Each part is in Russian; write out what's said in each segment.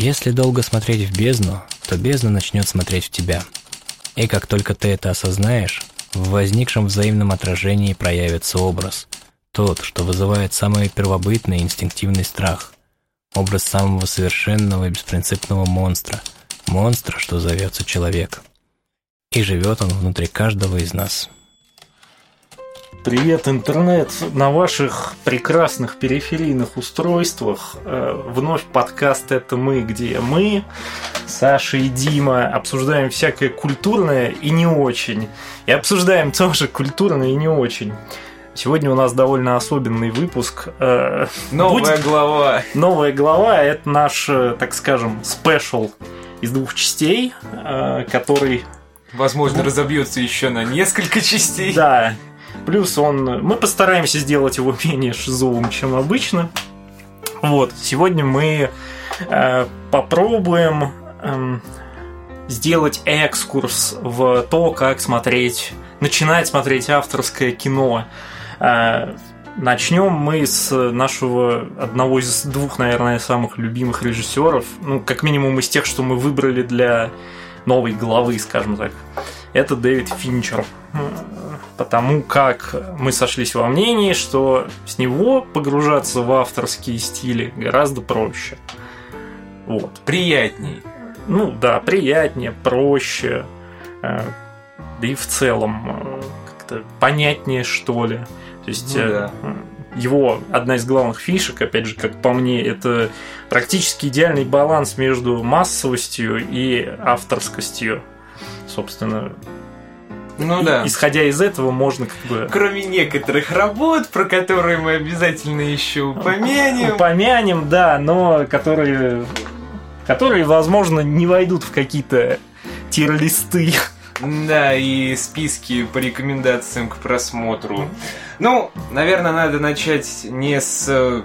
Если долго смотреть в бездну, то бездна начнет смотреть в тебя. И как только ты это осознаешь, в возникшем взаимном отражении проявится образ, тот, что вызывает самый первобытный инстинктивный страх, образ самого совершенного и беспринципного монстра, монстра, что зовется человек. И живет он внутри каждого из нас. Привет, интернет! На ваших прекрасных периферийных устройствах э, вновь подкаст «Это мы», где мы, Саша и Дима, обсуждаем всякое культурное и не очень. И обсуждаем тоже культурное и не очень. Сегодня у нас довольно особенный выпуск. Э, Новая Будь... глава. Новая глава – это наш, э, так скажем, спешл из двух частей, э, который Возможно, разобьется еще на несколько частей. Да, Плюс он... Мы постараемся сделать его менее шизовым, чем обычно. Вот, сегодня мы э, попробуем э, сделать экскурс в то, как смотреть, начинать смотреть авторское кино. Э, начнем мы с нашего одного из двух, наверное, самых любимых режиссеров, ну, как минимум из тех, что мы выбрали для новой главы, скажем так. Это Дэвид Финчер потому как мы сошлись во мнении, что с него погружаться в авторские стили гораздо проще. Вот. Приятней. Ну да, приятнее, проще. Э, да и в целом э, как-то понятнее, что ли. То есть ну, да. Э, его одна из главных фишек, опять же, как по мне, это практически идеальный баланс между массовостью и авторскостью. Собственно, ну да. Исходя из этого, можно как бы... Кроме некоторых работ, про которые мы обязательно еще упомянем. Упомянем, да, но которые, которые возможно, не войдут в какие-то тир-листы. Да, и списки по рекомендациям к просмотру. Ну, наверное, надо начать не с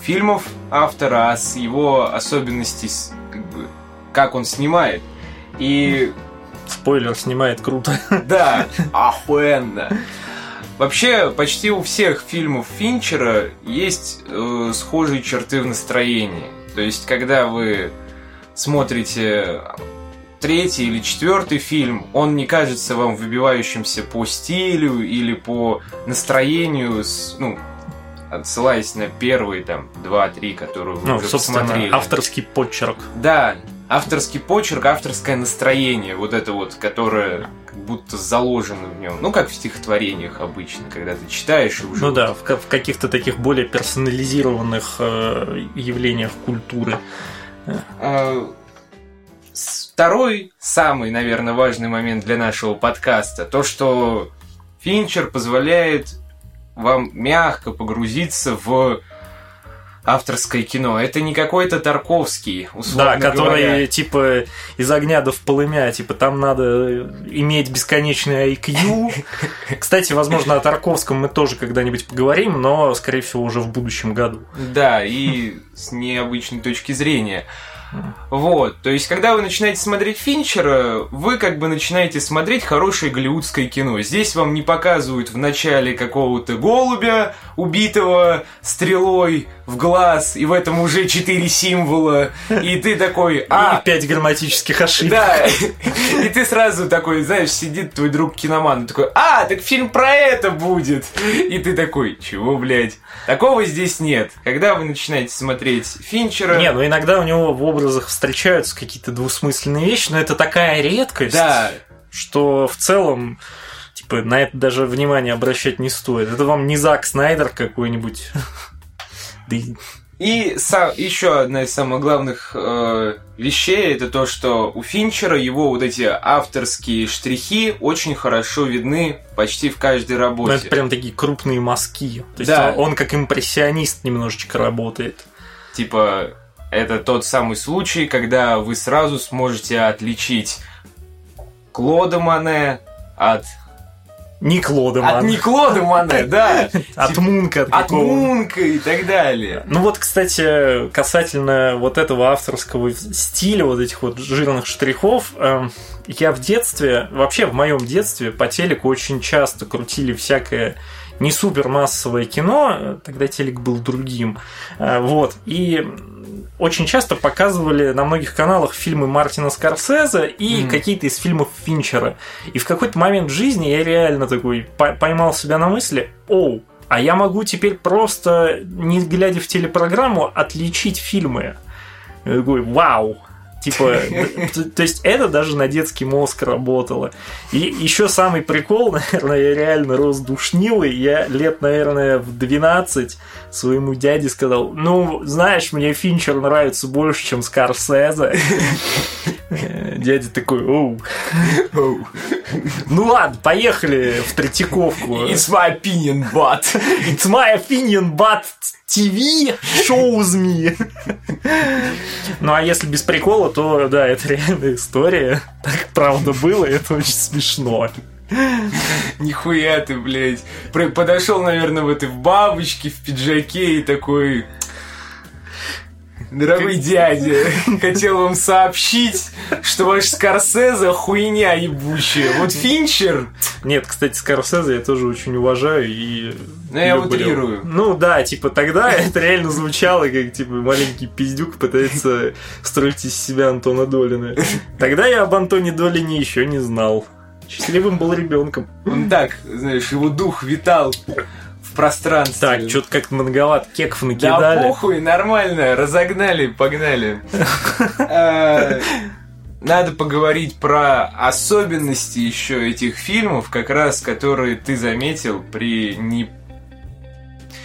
фильмов автора, а с его особенностей, как бы, как он снимает. И Спойлер, снимает круто. Да, охуенно. Вообще, почти у всех фильмов Финчера есть э, схожие черты в настроении. То есть, когда вы смотрите третий или четвертый фильм, он не кажется вам выбивающимся по стилю или по настроению, с, ну, отсылаясь на первые там два-три, которые вы ну, уже посмотрели. авторский почерк. Да, авторский почерк, авторское настроение, вот это вот, которое как будто заложено в нем. Ну, как в стихотворениях обычно, когда ты читаешь и уже... Ну да, в, в каких-то таких более персонализированных э, явлениях культуры. А, второй, самый, наверное, важный момент для нашего подкаста, то, что Финчер позволяет вам мягко погрузиться в авторское кино. Это не какой-то Тарковский, условно Да, который говоря. типа из огня до в полымя, типа там надо иметь бесконечный IQ. Кстати, возможно, о Тарковском мы тоже когда-нибудь поговорим, но, скорее всего, уже в будущем году. Да, и с необычной точки зрения. Вот, то есть, когда вы начинаете смотреть Финчера, вы как бы начинаете смотреть хорошее голливудское кино. Здесь вам не показывают в начале какого-то голубя, убитого стрелой в глаз, и в этом уже четыре символа, и ты такой, а... И пять грамматических ошибок. Да, и ты сразу такой, знаешь, сидит твой друг киноман, такой, а, так фильм про это будет. И ты такой, чего, блядь? Такого здесь нет. Когда вы начинаете смотреть Финчера... Не, ну иногда у него в образах встречаются какие-то двусмысленные вещи, но это такая редкость, да. что в целом типа на это даже внимание обращать не стоит. Это вам не Зак Снайдер какой-нибудь. И сам, еще одна из самых главных э, вещей это то, что у Финчера его вот эти авторские штрихи очень хорошо видны почти в каждой работе. Ну, это прям такие крупные мазки. То есть да. он, он как импрессионист немножечко работает. Типа, это тот самый случай, когда вы сразу сможете отличить Клода Мане от Никлода От Никлода Мане, да. От Мунка. От Мунка и так далее. Ну вот, кстати, касательно вот этого авторского стиля, вот этих вот жирных штрихов, эм, я в детстве, вообще в моем детстве по телеку очень часто крутили всякое не супер массовое кино, тогда телек был другим. Э, вот. И очень часто показывали на многих каналах фильмы Мартина Скорсезе и Мгм. какие-то из фильмов Финчера. И в какой-то момент в жизни я реально такой по- поймал себя на мысли, оу, а я могу теперь просто, не глядя в телепрограмму, отличить фильмы. Я такой, вау, Типа, то, есть это даже на детский мозг работало. И еще самый прикол, наверное, я реально рос душнилый. Я лет, наверное, в 12 своему дяде сказал, ну, знаешь, мне Финчер нравится больше, чем Скорсезе. Дядя такой, оу. Ну ладно, поехали в Третьяковку. It's my opinion, but... It's my opinion, but TV shows me. Ну, а если без прикола, то, да, это реальная история. Так правда было, и это очень смешно. Нихуя ты, блядь. Подошел, наверное, в этой в бабочке, в пиджаке и такой... Дорогой дядя, хотел вам сообщить, что ваш Скорсезе хуйня ебучая. Вот Финчер, Нет, кстати, Скорсезе я тоже очень уважаю и... Ну, я люблю. утрирую. Ну да, типа тогда это реально звучало, как типа маленький пиздюк пытается строить из себя Антона Долина. Тогда я об Антоне Долине еще не знал. Счастливым был ребенком. он так, знаешь, его дух витал в пространстве. Так, что-то как-то многовато кеков Да накидали. похуй, нормально, разогнали, погнали. Э, Надо поговорить про особенности еще этих фильмов, как раз которые ты заметил при не...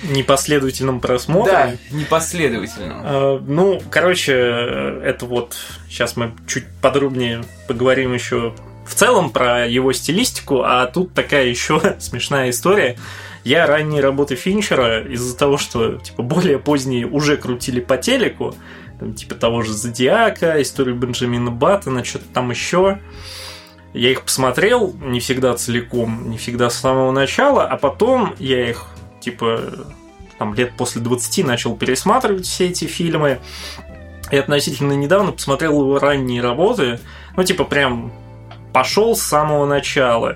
непоследовательном просмотре. Да, непоследовательном. Э, Ну, короче, это вот сейчас мы чуть подробнее поговорим еще в целом про его стилистику, а тут такая еще смешная история. Я ранние работы Финчера из-за того, что типа более поздние уже крутили по телеку, там, типа того же Зодиака, историю Бенджамина Баттона, что-то там еще. Я их посмотрел не всегда целиком, не всегда с самого начала, а потом я их типа там лет после 20 начал пересматривать все эти фильмы. И относительно недавно посмотрел его ранние работы. Ну, типа, прям пошел с самого начала.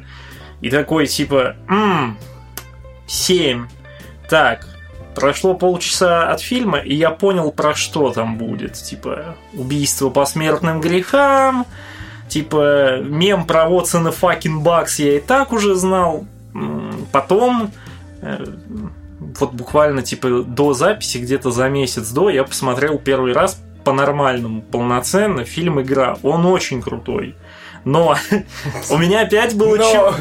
И такой, типа, ммм, 7. Так, прошло полчаса от фильма, и я понял, про что там будет. Типа, убийство по смертным грехам, типа, мем про a fucking box я и так уже знал. Потом э, вот буквально типа до записи, где-то за месяц до, я посмотрел первый раз по-нормальному, полноценно фильм «Игра». Он очень крутой. Но у меня опять было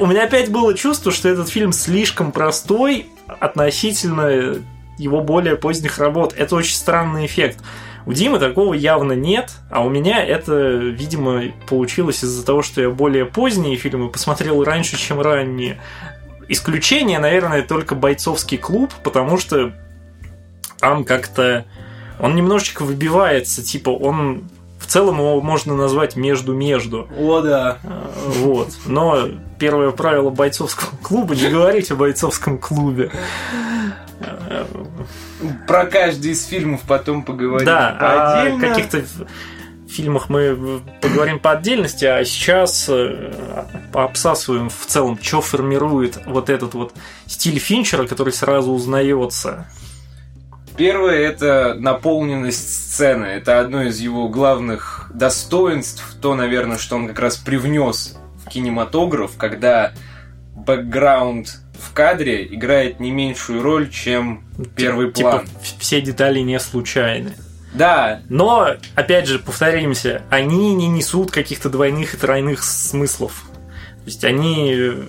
у меня опять было чувство, что этот фильм слишком простой относительно его более поздних работ. Это очень странный эффект. У Димы такого явно нет, а у меня это, видимо, получилось из-за того, что я более поздние фильмы посмотрел раньше, чем ранние. Исключение, наверное, только бойцовский клуб, потому что там как-то он немножечко выбивается, типа он в целом его можно назвать между-между. О, да. Э, Вот. Но первое правило бойцовского клуба не говорить о бойцовском клубе. Э, Про каждый из фильмов потом поговорим Да, по о каких-то фильмах мы поговорим по отдельности, а сейчас э, пообсасываем в целом, что формирует вот этот вот стиль Финчера, который сразу узнается. Первое это наполненность сцены. Это одно из его главных достоинств. То, наверное, что он как раз привнес в кинематограф, когда бэкграунд в кадре играет не меньшую роль, чем первый Типа план. в- все детали не случайны. Да, Но, опять же, повторимся, они не несут каких-то двойных и тройных смыслов. То есть они э,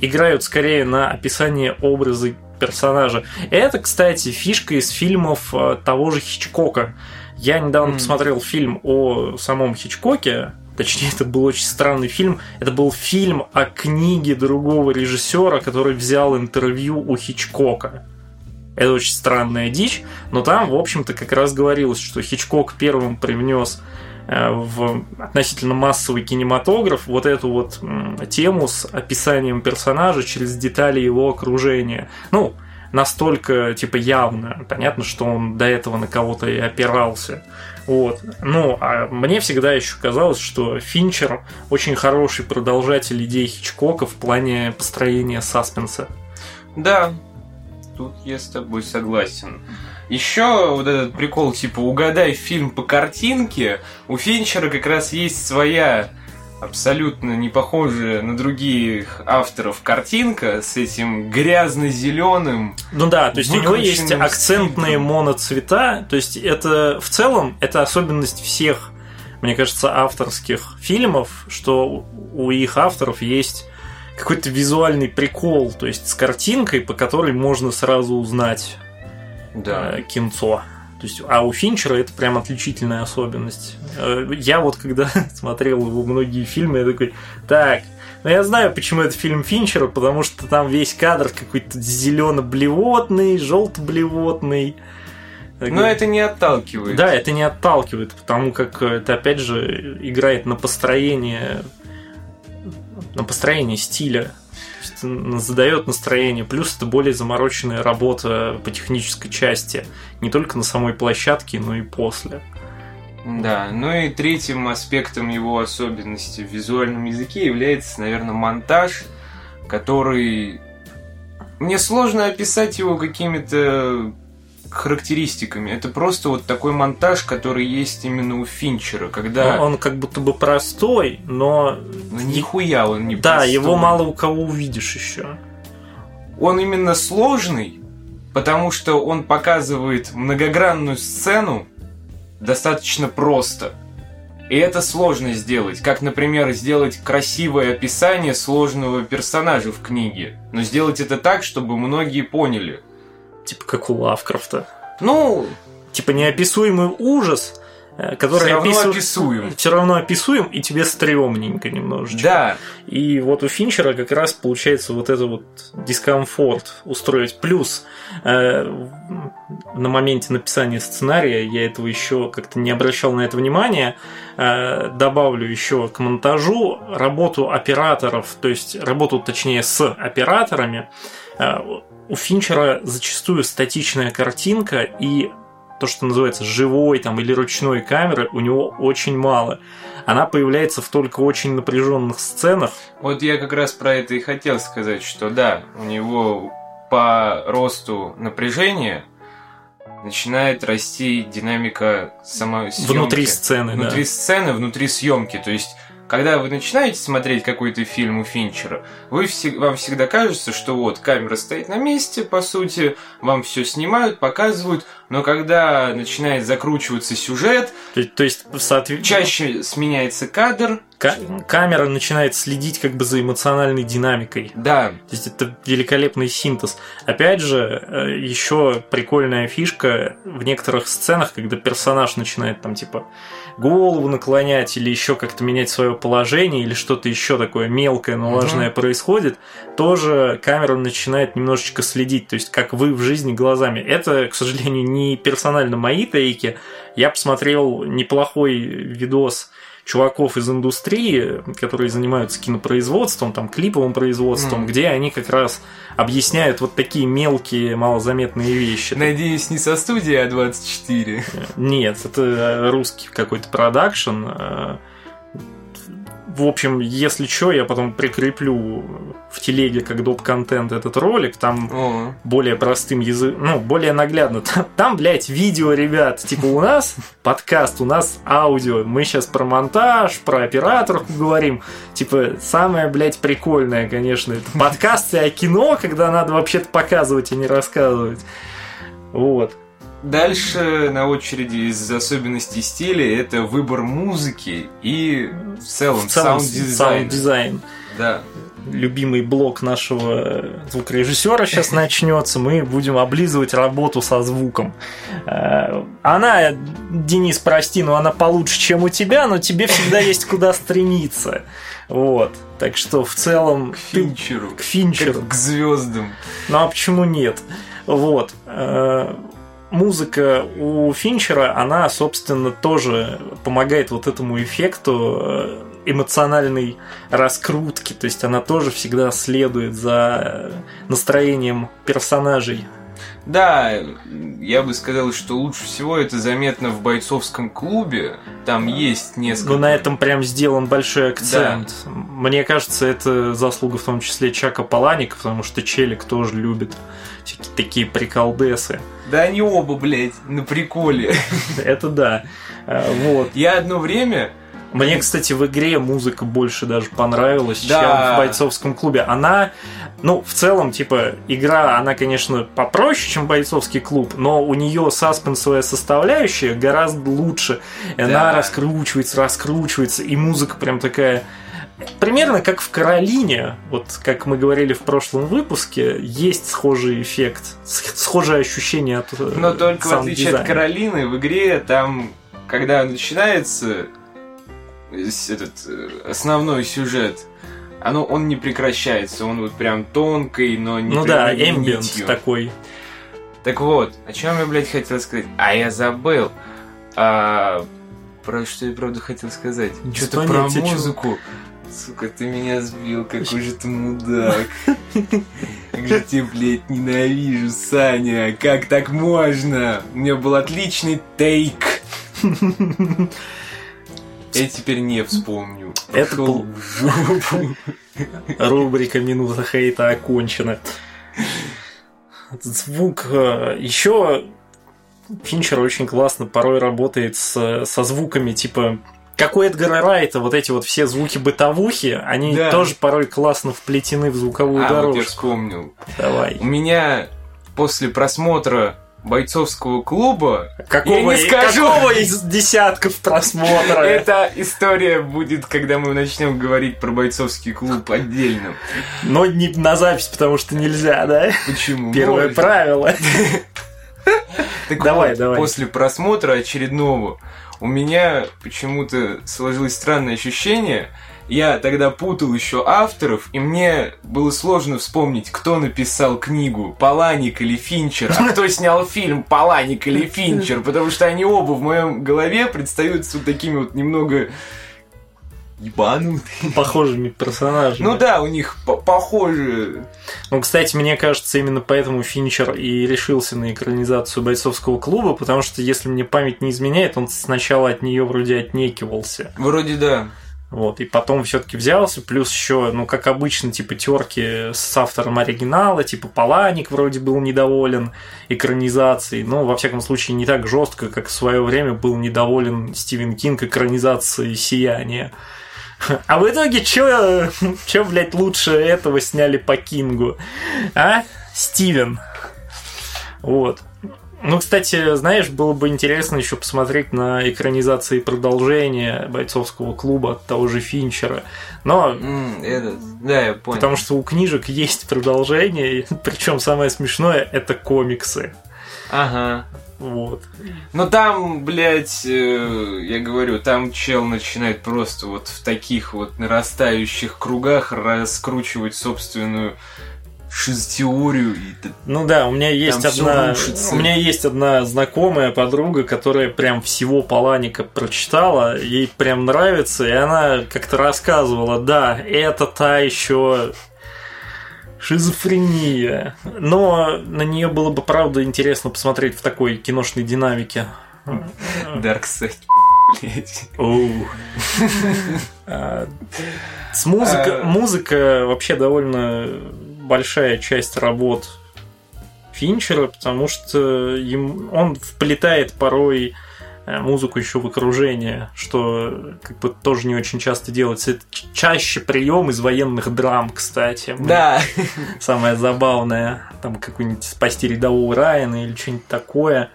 играют скорее на описание образа персонажа. Это, кстати, фишка из фильмов э, того же Хичкока. Я недавно Мгм. посмотрел фильм о самом Хичкоке. Точнее, это был очень странный фильм. Это был фильм о книге другого режиссера, который взял интервью у Хичкока. Это очень странная дичь, но там, в общем-то, как раз говорилось, что Хичкок первым привнес в относительно массовый кинематограф вот эту вот тему с описанием персонажа через детали его окружения. Ну, настолько, типа, явно. Понятно, что он до этого на кого-то и опирался. Вот. Ну, а мне всегда еще казалось, что Финчер очень хороший продолжатель идей Хичкока в плане построения саспенса. да. Тут я с тобой согласен. Еще вот этот прикол, типа, угадай фильм по картинке, у Финчера как раз есть своя абсолютно не похожая на других авторов картинка с этим грязно-зеленым. Ну да, то есть у него есть акцентные цветом. моноцвета, то есть это в целом это особенность всех, мне кажется, авторских фильмов, что у их авторов есть какой-то визуальный прикол, то есть с картинкой, по которой можно сразу узнать да. э, кинцо. То есть, а у Финчера это прям отличительная особенность. Э, я вот когда смотрел его многие фильмы, я такой, так, ну я знаю, почему это фильм Финчера, потому что там весь кадр какой-то зелено-блевотный, желто-блевотный. Но это не отталкивает. Да, это не отталкивает, потому как это опять же играет на построение на построение стиля задает настроение. Плюс это более замороченная работа по технической части. Не только на самой площадке, но и после. Да, ну и третьим аспектом его особенности в визуальном языке является, наверное, монтаж, который... Мне сложно описать его какими-то характеристиками. Это просто вот такой монтаж, который есть именно у Финчера, когда... Ну, он как будто бы простой, но... Ну, нихуя он не Да, простой. его мало у кого увидишь еще. Он именно сложный, потому что он показывает многогранную сцену достаточно просто. И это сложно сделать. Как, например, сделать красивое описание сложного персонажа в книге. Но сделать это так, чтобы многие поняли – Типа как у Лавкрафта. Ну, типа неописуемый ужас, э, который все равно опису... описуем. Все равно описуем, и тебе стрёмненько немножечко. Да. И вот у Финчера как раз получается вот это вот дискомфорт устроить. Плюс э, на моменте написания сценария я этого еще как-то не обращал на это внимания. Э, добавлю еще к монтажу работу операторов, то есть работу точнее с операторами. У Финчера зачастую статичная картинка и то, что называется живой там, или ручной камеры, у него очень мало. Она появляется в только очень напряженных сценах. Вот я как раз про это и хотел сказать, что да, у него по росту напряжения начинает расти динамика самой съемки. Внутри сцены, Внутри да. сцены, внутри съемки. То есть когда вы начинаете смотреть какой-то фильм у Финчера, вы, вам всегда кажется, что вот камера стоит на месте, по сути, вам все снимают, показывают, но когда начинает закручиваться сюжет, то, то есть соответ... чаще сменяется кадр, камера начинает следить как бы за эмоциональной динамикой. Да. То есть это великолепный синтез. Опять же, э, еще прикольная фишка в некоторых сценах, когда персонаж начинает там типа голову наклонять или еще как-то менять свое положение или что-то еще такое мелкое, но важное угу. происходит, тоже камера начинает немножечко следить, то есть как вы в жизни глазами. Это, к сожалению, не персонально мои тейки. Я посмотрел неплохой видос чуваков из индустрии, которые занимаются кинопроизводством, там, клиповым производством, mm. где они как раз объясняют вот такие мелкие, малозаметные вещи. Надеюсь, не со студии А24. Нет, это русский какой-то продакшн в общем, если что, я потом прикреплю в телеге как доп-контент этот ролик, там О. более простым языком, ну, более наглядно. Там, блядь, видео, ребят, типа у нас подкаст, у нас аудио, мы сейчас про монтаж, про операторов говорим, типа, самое, блядь, прикольное, конечно, это подкасты о кино, когда надо вообще-то показывать, а не рассказывать. Вот. Дальше на очереди из особенностей стиля это выбор музыки и в целом, саунд-дизайн. Саунд-дизайн. Да. Любимый блок нашего звукорежиссера сейчас начнется. Мы будем облизывать работу со звуком. Э, она, Денис, прости, но она получше, чем у тебя, но тебе всегда есть куда стремиться. Вот. Так что в целом... К Финчеру. К Финчеру. Как к звездам. Ну а почему нет? Вот. Э, музыка у Финчера, она, собственно, тоже помогает вот этому эффекту э, эмоциональной раскрутки. То есть она тоже всегда следует за настроением персонажей. Да, я бы сказал, что лучше всего это заметно в бойцовском клубе. Там есть несколько... Ну, на этом прям сделан большой акцент. Да. Мне кажется, это заслуга в том числе Чака Паланика, потому что Челик тоже любит всякие такие приколдесы. Да они оба, блядь, на приколе. Это да. А, вот. Я одно время мне, кстати, в игре музыка больше даже понравилась, да. чем в бойцовском клубе. Она, ну, в целом, типа, игра, она, конечно, попроще, чем бойцовский клуб, но у нее саспенсовая составляющая гораздо лучше. И да. она раскручивается, раскручивается, и музыка прям такая Примерно как в Каролине, вот как мы говорили в прошлом выпуске, есть схожий эффект, схожее ощущение от э, Но только в отличие от Каролины, в игре там, когда начинается этот э, основной сюжет, оно, он не прекращается, он вот прям тонкий, но не Ну да, эмбиент такой. Так вот, о чем я, блядь, хотел сказать? А я забыл. А, про что я правда хотел сказать? Что-то про музыку. Сука, ты меня сбил, какой же ты мудак. Как же тебя, блядь, ненавижу, Саня. Как так можно? У меня был отличный тейк. Я теперь не вспомню. Это был... Рубрика «Минута хейта» окончена. Звук э, еще Финчер очень классно порой работает с, со звуками типа как у Эдгара Райта, вот эти вот все звуки бытовухи, они да. тоже порой классно вплетены в звуковую а, дорожку. Вот я вспомнил. Давай. У меня после просмотра бойцовского клуба. Какого, я не скажу. какого из десятков просмотров? Эта история будет, когда мы начнем говорить про бойцовский клуб отдельно. Но не на запись, потому что нельзя, да? Почему? Первое Можно. правило. Так давай, вот, давай. После просмотра очередного у меня почему-то сложилось странное ощущение, я тогда путал еще авторов, и мне было сложно вспомнить, кто написал книгу, Паланик или Финчер, а кто снял фильм, Паланик или Финчер, потому что они оба в моем голове предстаются вот такими вот немного ебанутые. Похожими персонажами. Ну да, у них похожие. Ну, кстати, мне кажется, именно поэтому Финчер и решился на экранизацию бойцовского клуба, потому что, если мне память не изменяет, он сначала от нее вроде отнекивался. Вроде да. Вот, и потом все-таки взялся, плюс еще, ну, как обычно, типа терки с автором оригинала, типа Паланик вроде был недоволен экранизацией, но, во всяком случае, не так жестко, как в свое время был недоволен Стивен Кинг экранизацией Сияния. А в итоге, чё, чё, блядь, лучше этого сняли по Кингу? А? Стивен. Вот. Ну, кстати, знаешь, было бы интересно еще посмотреть на экранизации продолжения бойцовского клуба от того же Финчера. Но. Mm, это, да, я понял. Потому что у книжек есть продолжение, причем самое смешное это комиксы. Ага. Вот. Но там, блядь, э, я говорю, там чел начинает просто вот в таких вот нарастающих кругах раскручивать собственную шизотеорию. И ну да, у меня есть одна, у меня есть одна знакомая подруга, которая прям всего Паланика прочитала, ей прям нравится, и она как-то рассказывала, да, это та еще шизофрения. Но на нее было бы, правда, интересно посмотреть в такой киношной динамике. Dark Side, а, С музыка, а. музыка вообще довольно большая часть работ Финчера, потому что им, он вплетает порой Э, музыку еще в окружение, что как бы тоже не очень часто делается. Это чаще прием из военных драм, кстати. Да. Самое забавное, там какой-нибудь спасти рядового Райана или что-нибудь такое.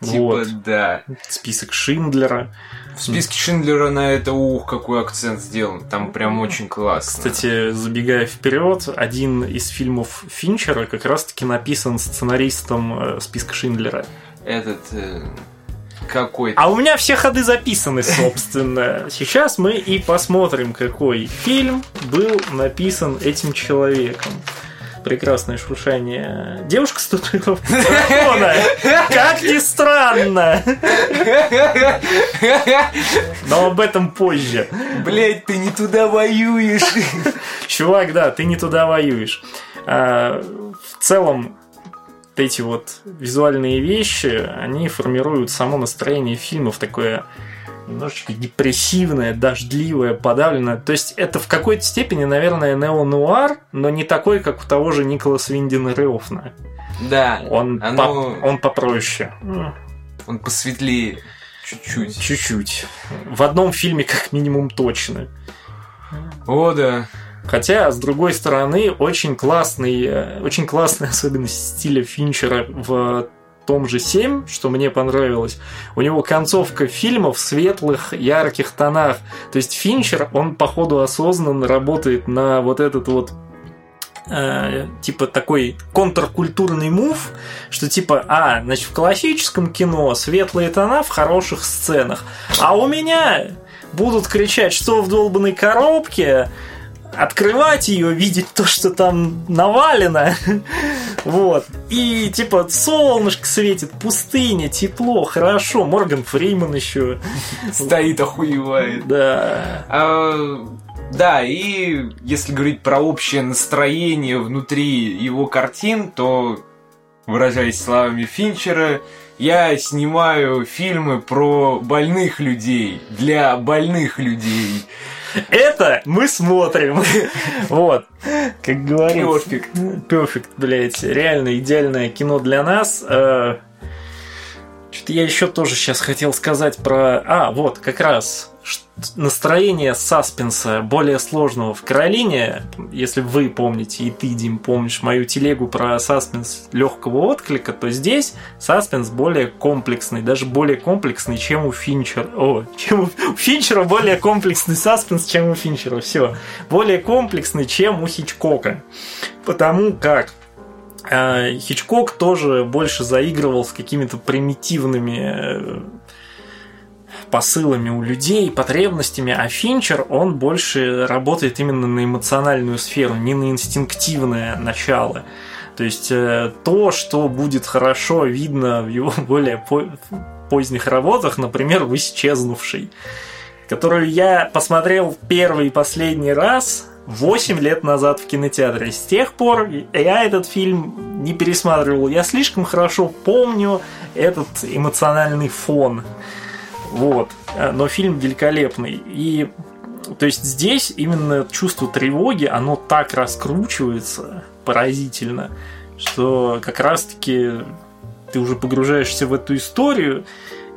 Типа, вот. да. Список Шиндлера. В списке Шиндлера на это ух, какой акцент сделан. Там прям очень классно. Кстати, забегая вперед, один из фильмов Финчера как раз-таки написан сценаристом э, списка Шиндлера. Этот э, какой А у меня все ходы записаны, собственно. Сейчас мы и посмотрим, какой фильм был написан этим человеком прекрасное шуршание. Девушка с татуировкой Как ни странно. Но об этом позже. Блять, ты не туда воюешь. Чувак, да, ты не туда воюешь. А, в целом, эти вот визуальные вещи, они формируют само настроение фильмов такое немножечко депрессивное, дождливое, подавленное. То есть это в какой-то степени, наверное, нео-нуар, но не такой, как у того же Николаса Виндина Реофна. Да. Он, оно- по- он попроще. Он посветлее чуть-чуть. Чуть-чуть. В одном фильме как минимум точно. О, да. Хотя, с другой стороны, очень классный, э, очень классная особенность стиля Финчера в том же 7, что мне понравилось. У него концовка фильма в светлых, ярких тонах. То есть Финчер, он, походу, осознанно работает на вот этот вот э, типа такой контркультурный мув, что типа, а, значит, в классическом кино светлые тона в хороших сценах, а у меня будут кричать, что в долбанной коробке, открывать ее, видеть то, что там навалено. Вот. И типа солнышко светит, пустыня, тепло, хорошо. Морган Фриман еще. Стоит, охуевает. Да. А, да, и если говорить про общее настроение внутри его картин, то, выражаясь словами Финчера, я снимаю фильмы про больных людей, для больных людей. Это мы смотрим. Вот. Как говорится. Перфект. Перфект, блядь. Реально идеальное кино для нас. Э, Что-то я еще тоже сейчас хотел сказать про... А, вот, как раз настроение саспенса более сложного в Каролине, если вы помните, и ты, Дим, помнишь мою телегу про саспенс легкого отклика, то здесь саспенс более комплексный, даже более комплексный, чем у Финчера. О, чем у у Финчера более комплексный саспенс, чем у Финчера. Все. Более комплексный, чем у Хичкока. Потому как э, Хичкок тоже больше заигрывал с какими-то примитивными э, посылами у людей, потребностями, а Финчер, он больше работает именно на эмоциональную сферу, не на инстинктивное начало. То есть э, то, что будет хорошо видно в его более по- поздних работах, например, в «Исчезнувшей», которую я посмотрел первый и последний раз 8 лет назад в кинотеатре. С тех пор я этот фильм не пересматривал. Я слишком хорошо помню этот эмоциональный фон. Вот. Э, Но фильм великолепный. И то есть здесь именно чувство тревоги, оно так раскручивается поразительно, что как раз-таки ты уже погружаешься в эту историю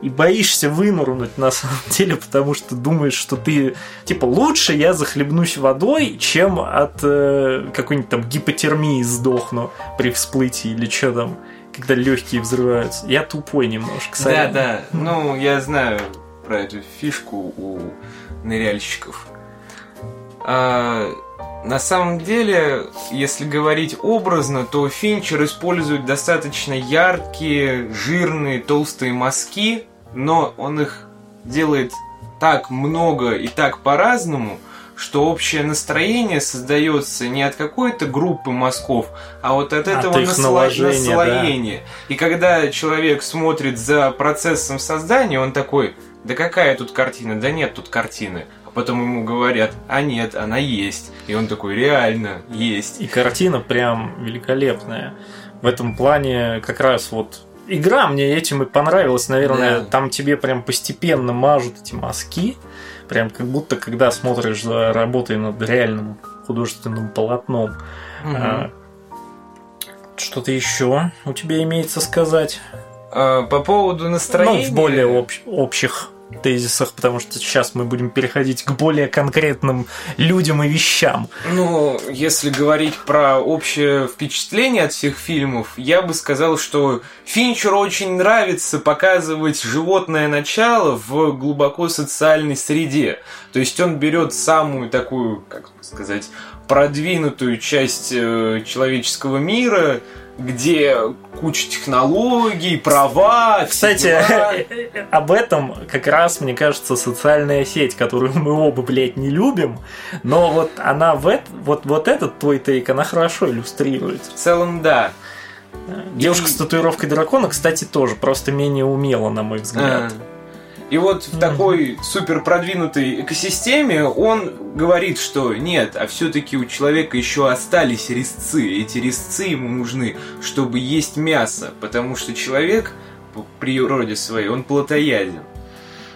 и боишься вынурнуть на самом деле, потому что думаешь, что ты типа лучше я захлебнусь водой, чем от э, какой-нибудь там гипотермии сдохну при всплытии или что там, когда легкие взрываются. Я тупой немножко. Да, сорян. да. Ну, я знаю про эту фишку у ныряльщиков. А, на самом деле, если говорить образно, то Финчер использует достаточно яркие, жирные, толстые мазки, но он их делает так много и так по-разному, что общее настроение создается не от какой-то группы мазков, а вот от От этого их насло- наложения, да. наслоения. И когда человек смотрит за процессом создания, он такой, да какая тут картина? Да нет тут картины. А потом ему говорят, а нет, она есть. И он такой, реально, есть. И картина прям великолепная. В этом плане как раз вот игра мне этим и понравилась, наверное. Да. Там тебе прям постепенно мажут эти мазки. Прям как будто когда смотришь за работой над реальным художественным полотном. А, Что-то еще у тебя имеется сказать? А, По поводу настроения... Ну, в более общ- общих тезисах, потому что сейчас мы будем переходить к более конкретным людям и вещам. Ну, если говорить про общее впечатление от всех фильмов, я бы сказал, что Финчеру очень нравится показывать животное начало в глубоко социальной среде. То есть он берет самую такую, как сказать, продвинутую часть э, человеческого мира, где куча технологий, права, Кстати, дела. об этом как раз, мне кажется, социальная сеть, которую мы оба, блядь, не любим, но вот она в эт- вот, вот этот твой тейк, она хорошо иллюстрирует. в целом, да. Девушка с татуировкой дракона, кстати, тоже, просто менее умело, на мой взгляд. А. И вот в такой супер продвинутой экосистеме он говорит, что нет, а все-таки у человека еще остались резцы. Эти резцы ему нужны, чтобы есть мясо, потому что человек по природе своей, он плотояден.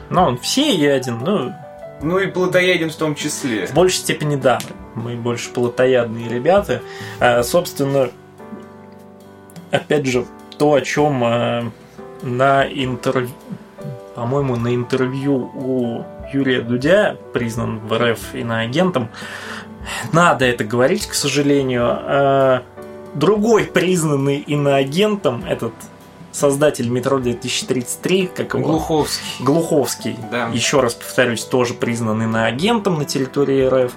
Ну, он все яден, ну... Ну и плотояден в том числе. В большей степени да. Мы больше плотоядные ребята. А, собственно, опять же, то, о чем а, на интервью по-моему, на интервью у Юрия Дудя, признан в РФ иноагентом, надо это говорить, к сожалению. А, другой признанный иноагентом, этот создатель метро 2033, как его? Глуховский. Глуховский. Да. Еще раз повторюсь, тоже признан иноагентом на территории РФ.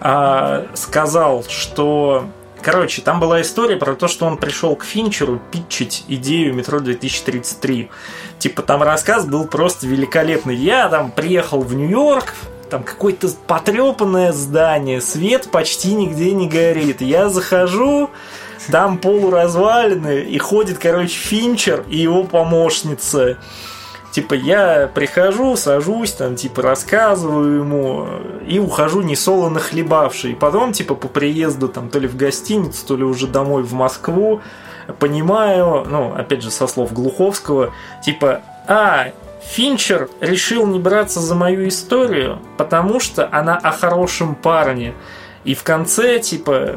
А, сказал, что Короче, там была история про то, что он пришел к Финчеру питчить идею метро 2033. Типа там рассказ был просто великолепный. Я там приехал в Нью-Йорк, там какое-то потрепанное здание, свет почти нигде не горит. Я захожу, там полуразвалины, и ходит, короче, Финчер и его помощница. Типа, я прихожу, сажусь, там, типа, рассказываю ему и ухожу не солоно хлебавший. И потом, типа, по приезду, там, то ли в гостиницу, то ли уже домой в Москву, понимаю, ну, опять же, со слов Глуховского, типа, а, Финчер решил не браться за мою историю, потому что она о хорошем парне. И в конце, типа,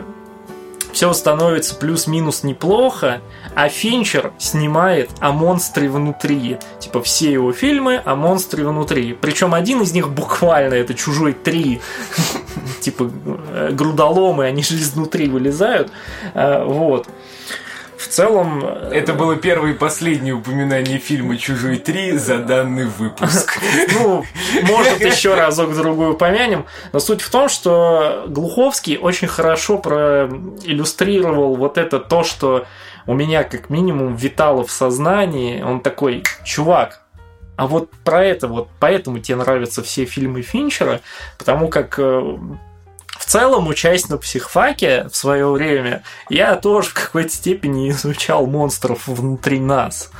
все становится плюс-минус неплохо, а Финчер снимает о монстре внутри. Типа все его фильмы о монстре внутри. Причем один из них буквально это чужой три. Типа э, грудоломы, они же изнутри вылезают. А, вот в целом... Э, Это было первое и последнее упоминание фильма «Чужой 3» за данный выпуск. Ну, может, еще разок-другую упомянем. Но суть в том, что Глуховский очень хорошо проиллюстрировал вот это то, что у меня как минимум витало в сознании. Он такой, чувак, а вот про это вот, поэтому тебе нравятся все фильмы Финчера, потому как э, в целом, учась на психфаке в свое время, я тоже в какой-то степени изучал монстров внутри нас.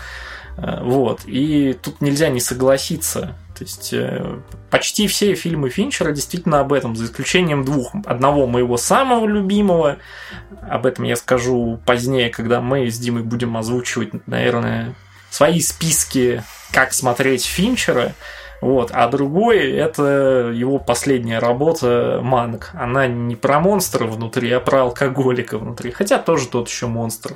Э, вот. И тут нельзя не согласиться. То есть э, почти все фильмы Финчера действительно об этом, за исключением двух. Одного моего самого любимого, об этом я скажу позднее, когда мы с Димой будем озвучивать, наверное, свои списки, как смотреть Финчера. Вот. А другой – это его последняя работа «Манг». Она не про монстра внутри, а про алкоголика внутри. Хотя тоже тот еще монстр.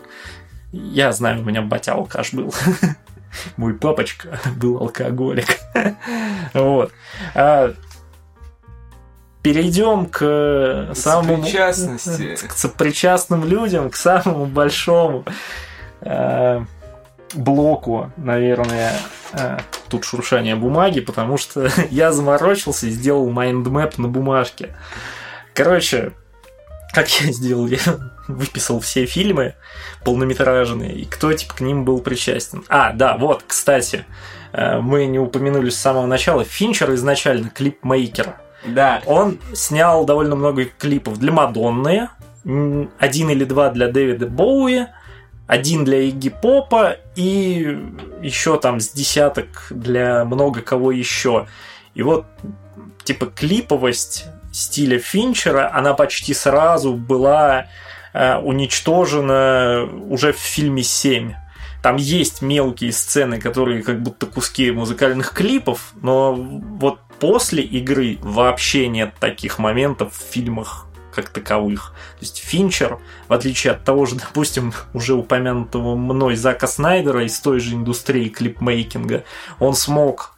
Я знаю, у меня батя алкаш был. Мой папочка был алкоголик. Вот. А, перейдем к самому... К сопричастным людям, к самому большому а, блоку, наверное, а, тут шуршание бумаги, потому что я заморочился и сделал mind map на бумажке. Короче, как я сделал? Я выписал все фильмы полнометражные, и кто типа к ним был причастен. А, да, вот, кстати, э, мы не упомянули с самого начала. Финчер изначально клипмейкер. Да. Он снял довольно много клипов для Мадонны, один или два для Дэвида Боуи, один для Игги Попа и еще там с десяток для много кого еще. И вот, типа, клиповость стиля Финчера, она почти сразу была уничтожена уже в фильме 7. Там есть мелкие сцены, которые как будто куски музыкальных клипов, но вот после игры вообще нет таких моментов в фильмах как таковых. То есть Финчер, в отличие от того же, допустим, уже упомянутого мной Зака Снайдера из той же индустрии клипмейкинга, он смог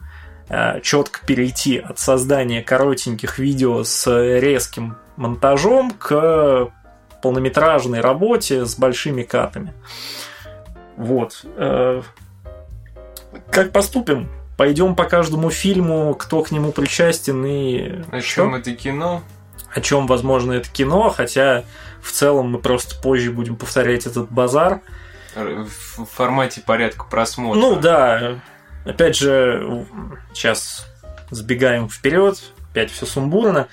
э, четко перейти от создания коротеньких видео с резким монтажом к полнометражной работе с большими катами. Вот. Э, как поступим? Пойдем по каждому фильму, кто к нему причастен и... О чем это кино? о чем, возможно, это кино, хотя в целом мы просто позже будем повторять этот базар. В формате порядка просмотра. Ну да, опять же, сейчас сбегаем вперед, опять все сумбурно.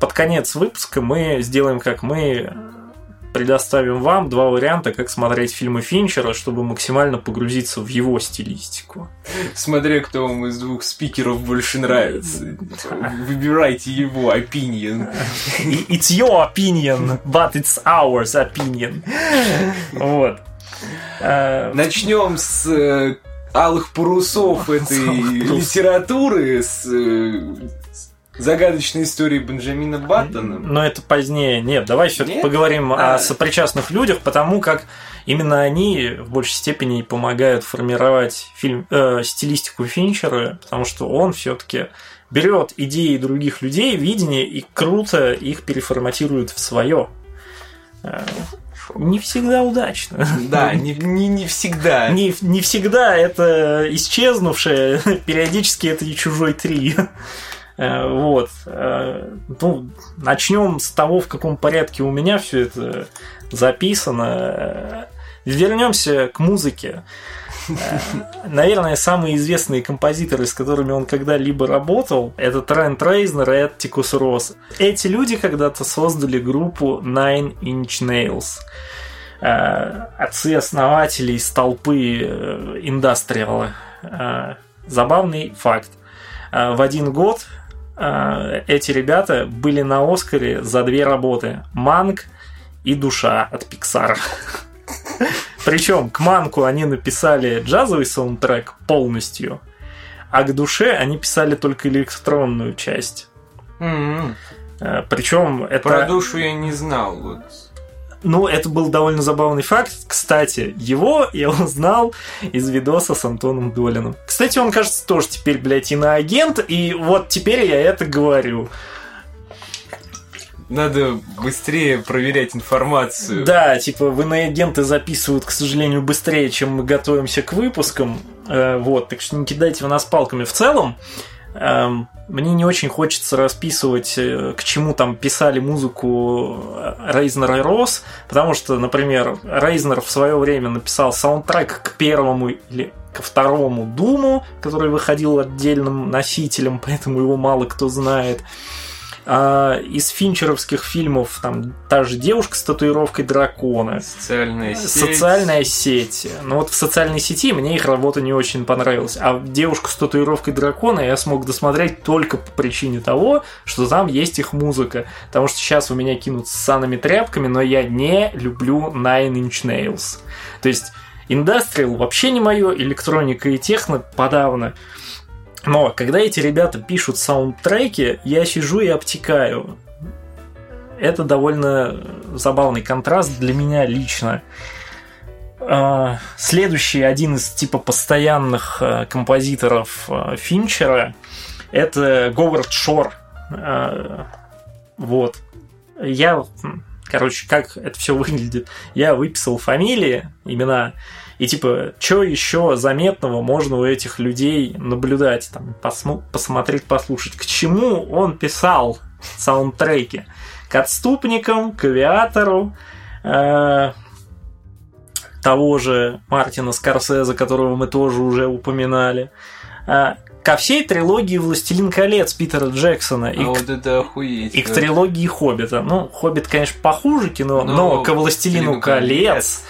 Под конец выпуска мы сделаем как мы предоставим вам два варианта, как смотреть фильмы Финчера, чтобы максимально погрузиться в его стилистику. Смотря кто вам из двух спикеров больше нравится. Выбирайте его opinion. It's your opinion, but it's ours opinion. Вот. Э, Начнем с э, алых парусов этой литературы, с э, загадочной истории Бенджамина Баттона. Но это позднее. Нет, давай все-таки поговорим а. о сопричастных людях, потому как именно они в большей степени помогают формировать фильм, э, стилистику Финчера, потому что он все-таки берет идеи других людей, видение и круто их переформатирует в свое. Э, не всегда удачно. Да, не, не, не всегда. Не, не всегда это исчезнувшее, периодически это и чужой три. Э, вот. Э, ну, начнем с того, в каком порядке у меня все это записано. Вернемся к музыке. Э, наверное, самые известные композиторы, с которыми он когда-либо работал, это Трент Рейзнер и Эттикус Росс. Эти люди когда-то создали группу Nine Inch Nails. Отцы-основатели из толпы индастриала. Забавный факт. В один год Э, эти ребята были на Оскаре за две работы. Манг и Душа от Pixar. Причем к Манку они написали джазовый саундтрек полностью, а к Душе они писали только электронную часть. Mm-hmm. Причем это... Про душу я не знал. Вот. Ну, это был довольно забавный факт. Кстати, его я узнал из видоса с Антоном Долиным. Кстати, он, кажется, тоже теперь, блядь, иноагент, и вот теперь я это говорю. Надо быстрее проверять информацию. Да, типа в иноагенты записывают, к сожалению, быстрее, чем мы готовимся к выпускам. Э, вот, так что не кидайте в нас палками. В целом, мне не очень хочется расписывать, э, к чему там писали музыку Рейзнер и Росс, потому что, например, Рейзнер в свое время написал саундтрек к первому или ко второму Думу, который выходил отдельным носителем, поэтому его мало кто знает. А, из финчеровских фильмов там та же девушка с татуировкой дракона. Социальная сеть. Социальная сеть. Но вот в социальной сети мне их работа не очень понравилась. А девушку с татуировкой дракона я смог досмотреть только по причине того, что там есть их музыка. Потому что сейчас у меня кинут с санами тряпками, но я не люблю Nine Inch Nails. То есть Индастриал вообще не мое, электроника и техно подавно. Но когда эти ребята пишут саундтреки, я сижу и обтекаю. Это довольно забавный контраст для меня лично. А, следующий один из типа постоянных а, композиторов а, Финчера это Говард Шор. Вот. Я, короче, как это все выглядит. Я выписал фамилии, имена и типа, что еще заметного можно у этих людей наблюдать, там, посмо- посмотреть, послушать. К чему он писал саундтреки? К отступникам, к авиатору, э- того же Мартина Скорсезе, которого мы тоже уже упоминали. Э- ко всей трилогии «Властелин колец» Питера Джексона. И а вот к, это охуеть. И к трилогии «Хоббита». Ну, «Хоббит», конечно, похуже кино, но, но к «Властелину колец», колец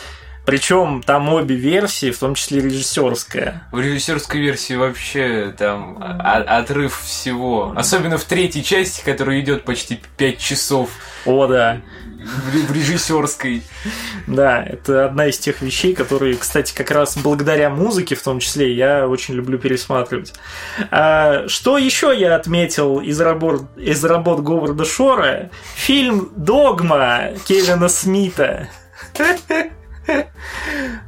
причем там обе версии, в том числе режиссерская. В режиссерской версии вообще там отрыв всего. Особенно в третьей части, которая идет почти 5 часов. О, да. В, режиссерской. Да, это одна из тех вещей, которые, кстати, как раз благодаря музыке в том числе я очень люблю пересматривать. А, что еще я отметил из работ, из работ Говарда Шора? Фильм «Догма» Кевина Смита.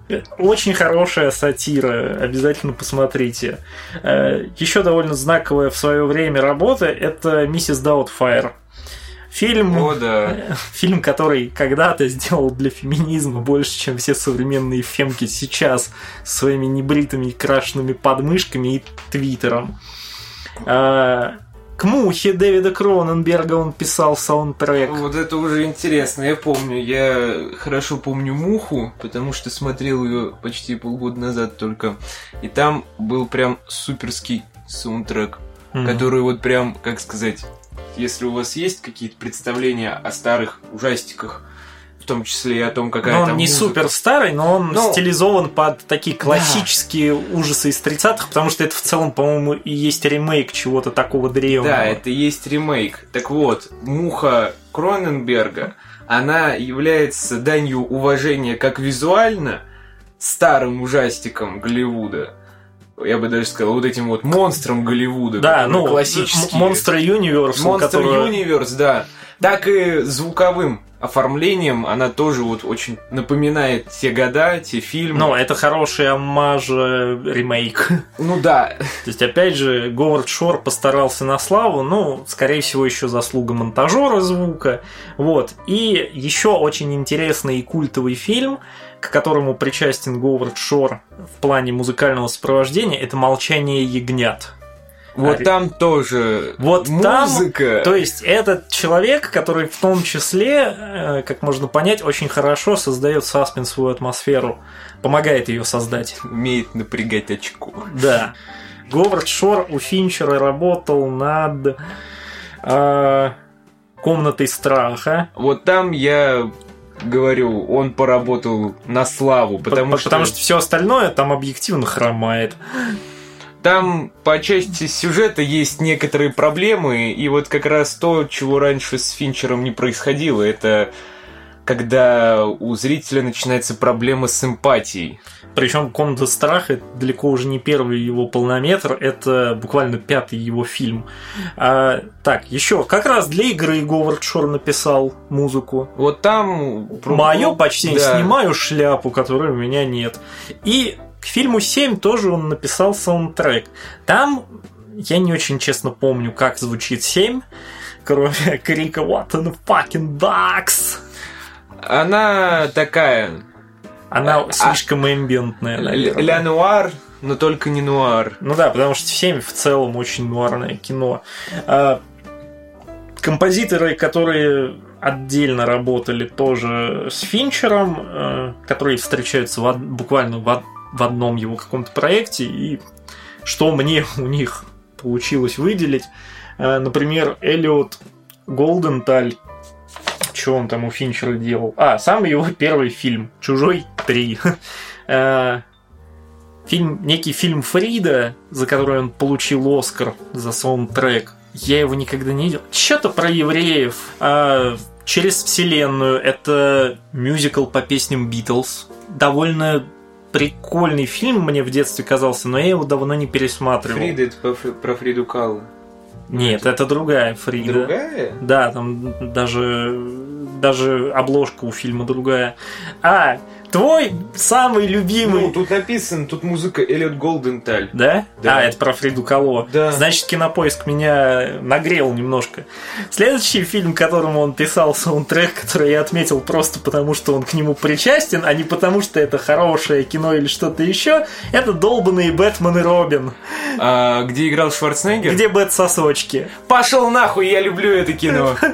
Очень хорошая сатира, обязательно посмотрите. Э, Еще довольно знаковая в свое время работа – это «Миссис Даутфайр». Фильм, О, да. фильм, который когда-то сделал для феминизма больше, чем все современные фемки сейчас своими небритыми и крашенными подмышками и твиттером. К мухе Дэвида Кроненберга он писал саундтрек. Вот это уже интересно. Я помню, я хорошо помню муху, потому что смотрел ее почти полгода назад только. И там был прям суперский саундтрек, mm-hmm. который вот прям, как сказать, если у вас есть какие-то представления о старых ужастиках, в том числе и о том, какая Но он там не музыка. супер старый, но он Ну, стилизован под такие классические ужасы из 30-х, потому что это в целом, по-моему, и есть ремейк чего-то такого древнего. Да, это и есть ремейк. Так вот, муха Кроненберга, она является данью уважения как визуально старым ужастикам Голливуда. Я бы даже сказал, вот этим вот монстрам Голливуда. Да, ну, классические. Монстр Юниверс, Монстр. Юниверс, да. Так и звуковым оформлением она тоже вот очень напоминает те года, те фильмы. Ну, это хороший аммаж э, ремейк. Ну да, То есть, опять же, Говард Шор постарался на славу, ну, скорее всего, еще заслуга монтажера звука. Вот. И еще очень интересный и культовый фильм, к которому причастен Говард Шор в плане музыкального сопровождения, это «Молчание ягнят». Вот А, там тоже Вот там, музыка. То есть этот человек, который в том числе, э, как можно понять, очень хорошо создает саспенсовую атмосферу, помогает ее создать. умеет напрягать очко. Да. Говард Шор у Финчера работал над э, комнатой страха. Вот там я говорю, он поработал на славу, потому По- что, потому что все остальное там объективно хромает. Там по части сюжета есть некоторые проблемы, и вот как раз то, чего раньше с Финчером не происходило, это когда у зрителя начинается проблема с эмпатией. Причем комната страха это далеко уже не первый его полнометр, это буквально пятый его фильм. А, так, еще как раз для игры Говард Шор написал музыку. Вот там... Мое почти Да. снимаю шляпу, которой у меня нет. И к фильму 7 тоже он написал саундтрек. Там я не очень честно помню, как звучит 7, кроме крика What the fucking ducks! Она такая... Она А- слишком эмбиентная, Ля наверное. нуар, но только не нуар. Ну да, потому что 7 в целом очень нуарное кино. А, композиторы, которые отдельно работали тоже с Финчером, э, которые встречаются в буквально в, в одном его каком-то проекте, и что мне у них получилось выделить. Э, например, Эллиот Голденталь, что он там у Финчера делал? А, сам его первый фильм «Чужой 3». Э, фильм, некий фильм Фрида, за который он получил Оскар за саундтрек. Я его никогда не видел. Что-то про евреев. А, через вселенную. Это мюзикл по песням Битлз. Довольно прикольный фильм мне в детстве казался, но я его давно не пересматривал. Фрида, это про Фриду Каллу. Нет, это другая Фрида. Другая? Да, там даже, даже обложка у фильма другая. А, твой самый любимый... Ну, тут написано, тут музыка Эллиот Голденталь. Да? Да. А, это про Фриду Кало. Да. Значит, кинопоиск меня нагрел немножко. Следующий фильм, к которому он писал саундтрек, который я отметил просто потому, что он к нему причастен, а не потому, что это хорошее кино или что-то еще, это долбанные Бэтмен и Робин. А, где играл Шварценеггер? Где Бэт сосочки? Пошел нахуй, я люблю это кино.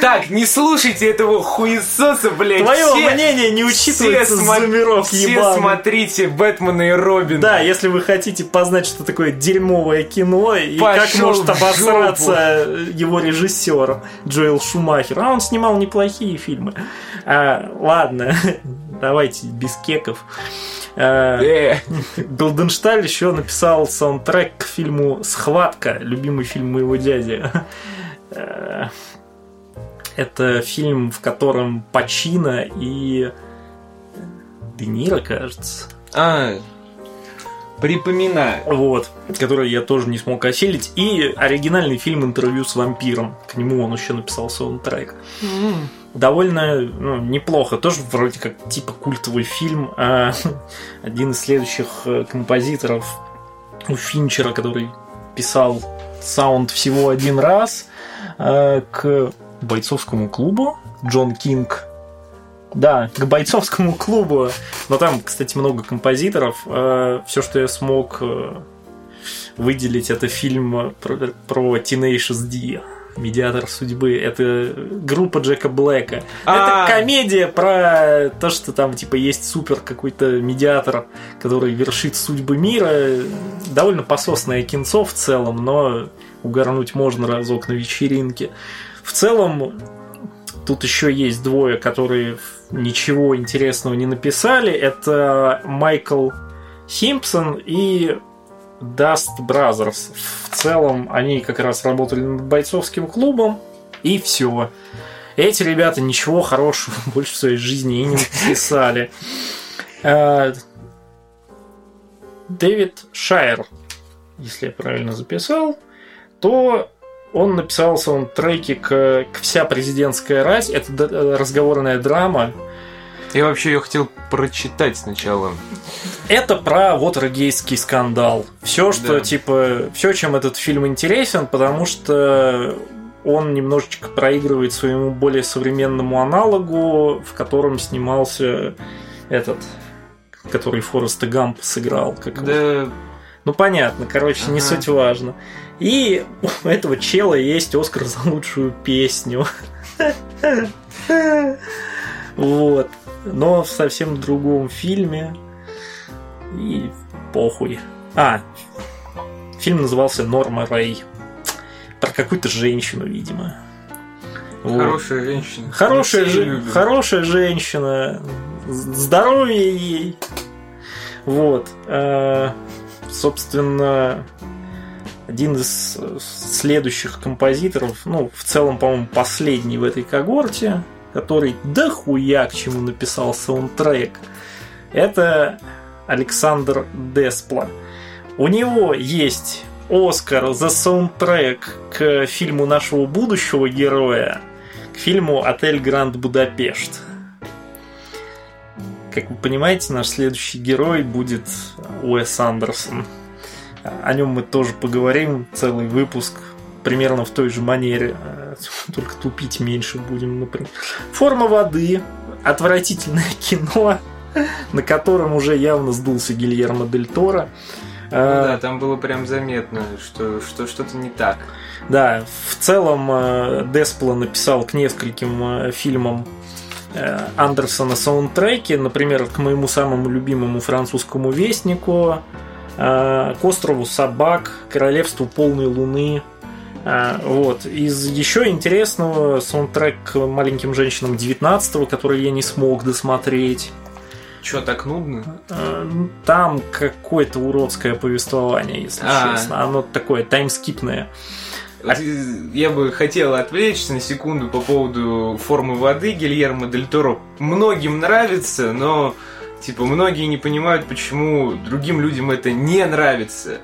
Так, не слушайте этого хуесоса, блядь. Твое мнение не учитывается все номеров Все ебаных. смотрите Бэтмена и Робина. Да, если вы хотите познать, что такое дерьмовое кино и как может обосраться его режиссер Джоэл Шумахер. А он снимал неплохие фильмы. А, ладно, давайте без кеков. А, Э, Голденшталь еще написал саундтрек к фильму «Схватка», любимый фильм моего дяди. Э, Это фильм, в котором Пачино и Де Ниро, кажется, А, припоминаю. вот, который я тоже не смог осилить, и оригинальный фильм «Интервью с вампиром». К нему он еще написал саундтрек. Довольно ну, неплохо, тоже вроде как типа культовый фильм. А один из следующих э, композиторов у Финчера, который писал саунд всего один раз э, к бойцовскому клубу, Джон Кинг. Да, к бойцовскому клубу. Но там, кстати, много композиторов. Все, что я смог э, выделить, это фильм про, про Tenacious D. Медиатор судьбы. Это группа Джека Блэка. А. Это комедия про то, что там типа есть супер какой-то медиатор, который вершит судьбы мира. Довольно пососное кинцо в целом, но угорнуть можно разок на вечеринке. В целом, тут еще есть двое, которые ничего интересного не написали. Это Майкл Симпсон и Dust Brothers. В целом они как раз работали над бойцовским клубом, и все. Эти ребята ничего хорошего больше в своей жизни и не написали. Э, Дэвид Шайер, если я правильно записал, то он написал саундтреки к, к «Вся президентская рать». Это разговорная драма. Я вообще ее хотел прочитать сначала. Это про вот рогейский скандал. Все, что да. типа, все, чем этот фильм интересен, потому что он немножечко проигрывает своему более современному аналогу, в котором снимался этот, который Форест Гамп сыграл. Как да. Его. Ну понятно, короче, ага. не суть важно. И у этого чела есть Оскар за лучшую песню. Вот. Но в совсем другом фильме. И похуй. А, фильм назывался Норма Рэй. Про какую-то женщину, видимо. Хорошая вот. женщина. Хорошая, же, хорошая женщина. Здоровье ей. Вот. А, собственно, один из следующих композиторов, ну, в целом, по-моему, последний в этой когорте, который дохуя к чему написал саундтрек, это Александр Деспла. У него есть Оскар за саундтрек к фильму нашего будущего героя, к фильму «Отель Гранд Будапешт». Как вы понимаете, наш следующий герой будет Уэс Андерсон – о нем мы тоже поговорим, целый выпуск примерно в той же манере, э, только тупить меньше будем, например. Форма воды, отвратительное кино, на котором уже явно сдулся Гильермо Дель Торо. Ну, э, да, там было прям заметно, что, что что-то не так. Да, в целом э, Деспла написал к нескольким фильмам Андерсона саундтреки, например, к моему самому любимому французскому вестнику, к острову собак, королевству полной луны. Э, вот. Из еще интересного саундтрек к маленьким женщинам 19-го, который я не смог досмотреть. Че, так нудно? Э, там какое-то уродское повествование, если а честно. Оно такое таймскипное. Вот я бы хотел отвлечься на секунду по поводу формы воды Гильермо Дель Торо. Многим нравится, но Типа, многие не понимают, почему другим людям это не нравится.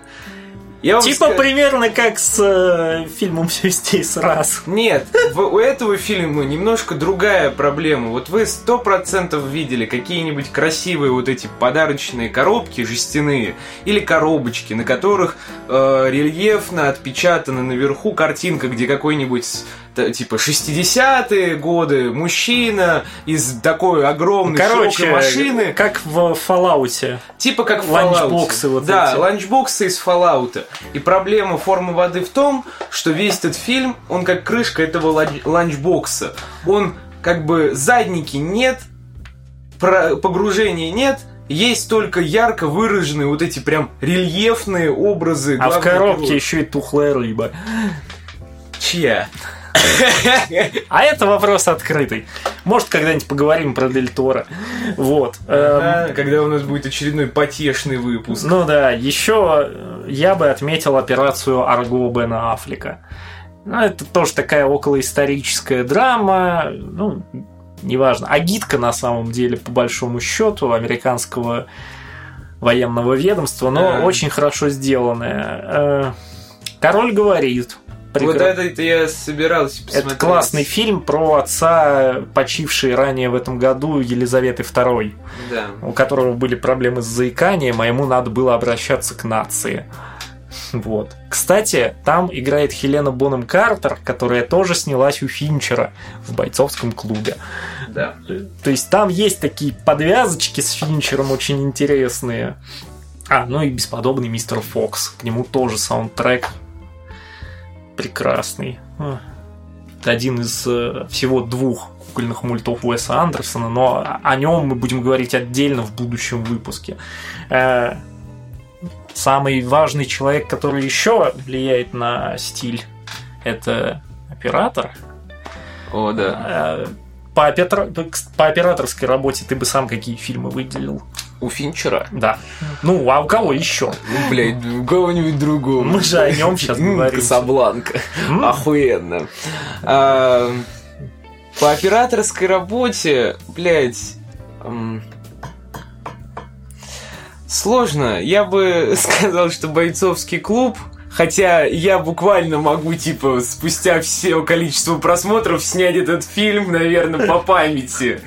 Я типа скажу... примерно как с э, фильмом «Все здесь раз». Нет, в, у этого фильма немножко другая проблема. Вот вы сто процентов видели какие-нибудь красивые вот эти подарочные коробки жестяные или коробочки, на которых э, рельефно отпечатана наверху картинка, где какой-нибудь типа 60-е годы, мужчина из такой огромной Короче, машины. как в Fallout. Типа как в Ланчбоксы вот Да, эти. ланчбоксы из Fallout. И проблема формы воды в том, что весь этот фильм, он как крышка этого ланчбокса. Он как бы задники нет, погружения нет, есть только ярко выраженные вот эти прям рельефные образы. А в коробке героя. еще и тухлая рыба. Чья? А это вопрос открытый. Может, когда-нибудь поговорим про Дель Торо. Вот. Эм, когда у нас будет очередной потешный выпуск. Ну да, еще я бы отметил операцию Арго Бена Аффлека. Ну, это тоже такая околоисторическая драма. Ну, неважно. Агитка на самом деле, по большому счету, американского военного ведомства, но очень хорошо сделанная. Э, король говорит, Прекра... Вот это я собирался посмотреть. Это классный фильм про отца, почившей ранее в этом году Елизаветы II, да. у которого были проблемы с заиканием, а ему надо было обращаться к нации. Вот. Кстати, там играет Хелена Боном Картер, которая тоже снялась у Финчера в бойцовском клубе. Да. То есть там есть такие подвязочки с Финчером очень интересные. А, ну и бесподобный мистер Фокс. К нему тоже саундтрек прекрасный. А. Один из э, всего двух кукольных мультов Уэса Андерсона, но о нем мы будем говорить отдельно в будущем выпуске. Э, самый важный человек, который еще влияет на стиль, это оператор. О, да. Э, По, оператор- по операторской работе ты бы сам какие фильмы выделил? У Финчера? Да. Ну, а у кого еще? Ну, блядь, у кого-нибудь другого. Мы же о нем сейчас говорим. Касабланка. Охуенно. А, По операторской работе, блядь, сложно. Я бы сказал, что бойцовский клуб, хотя я буквально могу, типа, спустя все количество просмотров снять этот фильм, наверное, по памяти.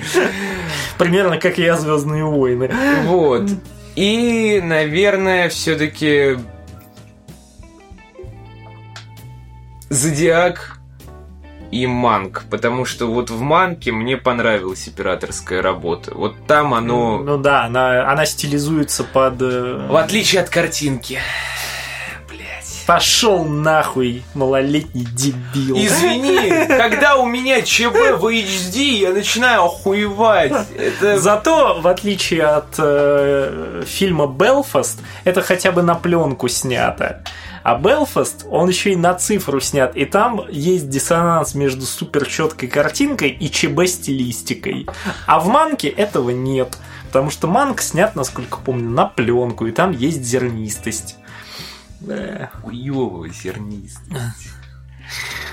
Примерно как я Звездные войны. Вот. И, наверное, все-таки Зодиак и Манк, потому что вот в Манке мне понравилась операторская работа. Вот там оно, Ну да, она, она стилизуется под... э, в отличие от картинки. Пошел нахуй, малолетний дебил. Извини, когда у меня ЧБ в HD, я начинаю охуевать. Это Зато, в отличие от э, фильма «Белфаст», это хотя бы на пленку снято. А «Белфаст», он еще и на цифру снят. И там есть диссонанс между супер четкой картинкой и ЧБ-стилистикой. А в «Манке» этого нет. Потому что «Манк» снят, насколько помню, на пленку. И там есть зернистость. Да. хуёвая зернистость.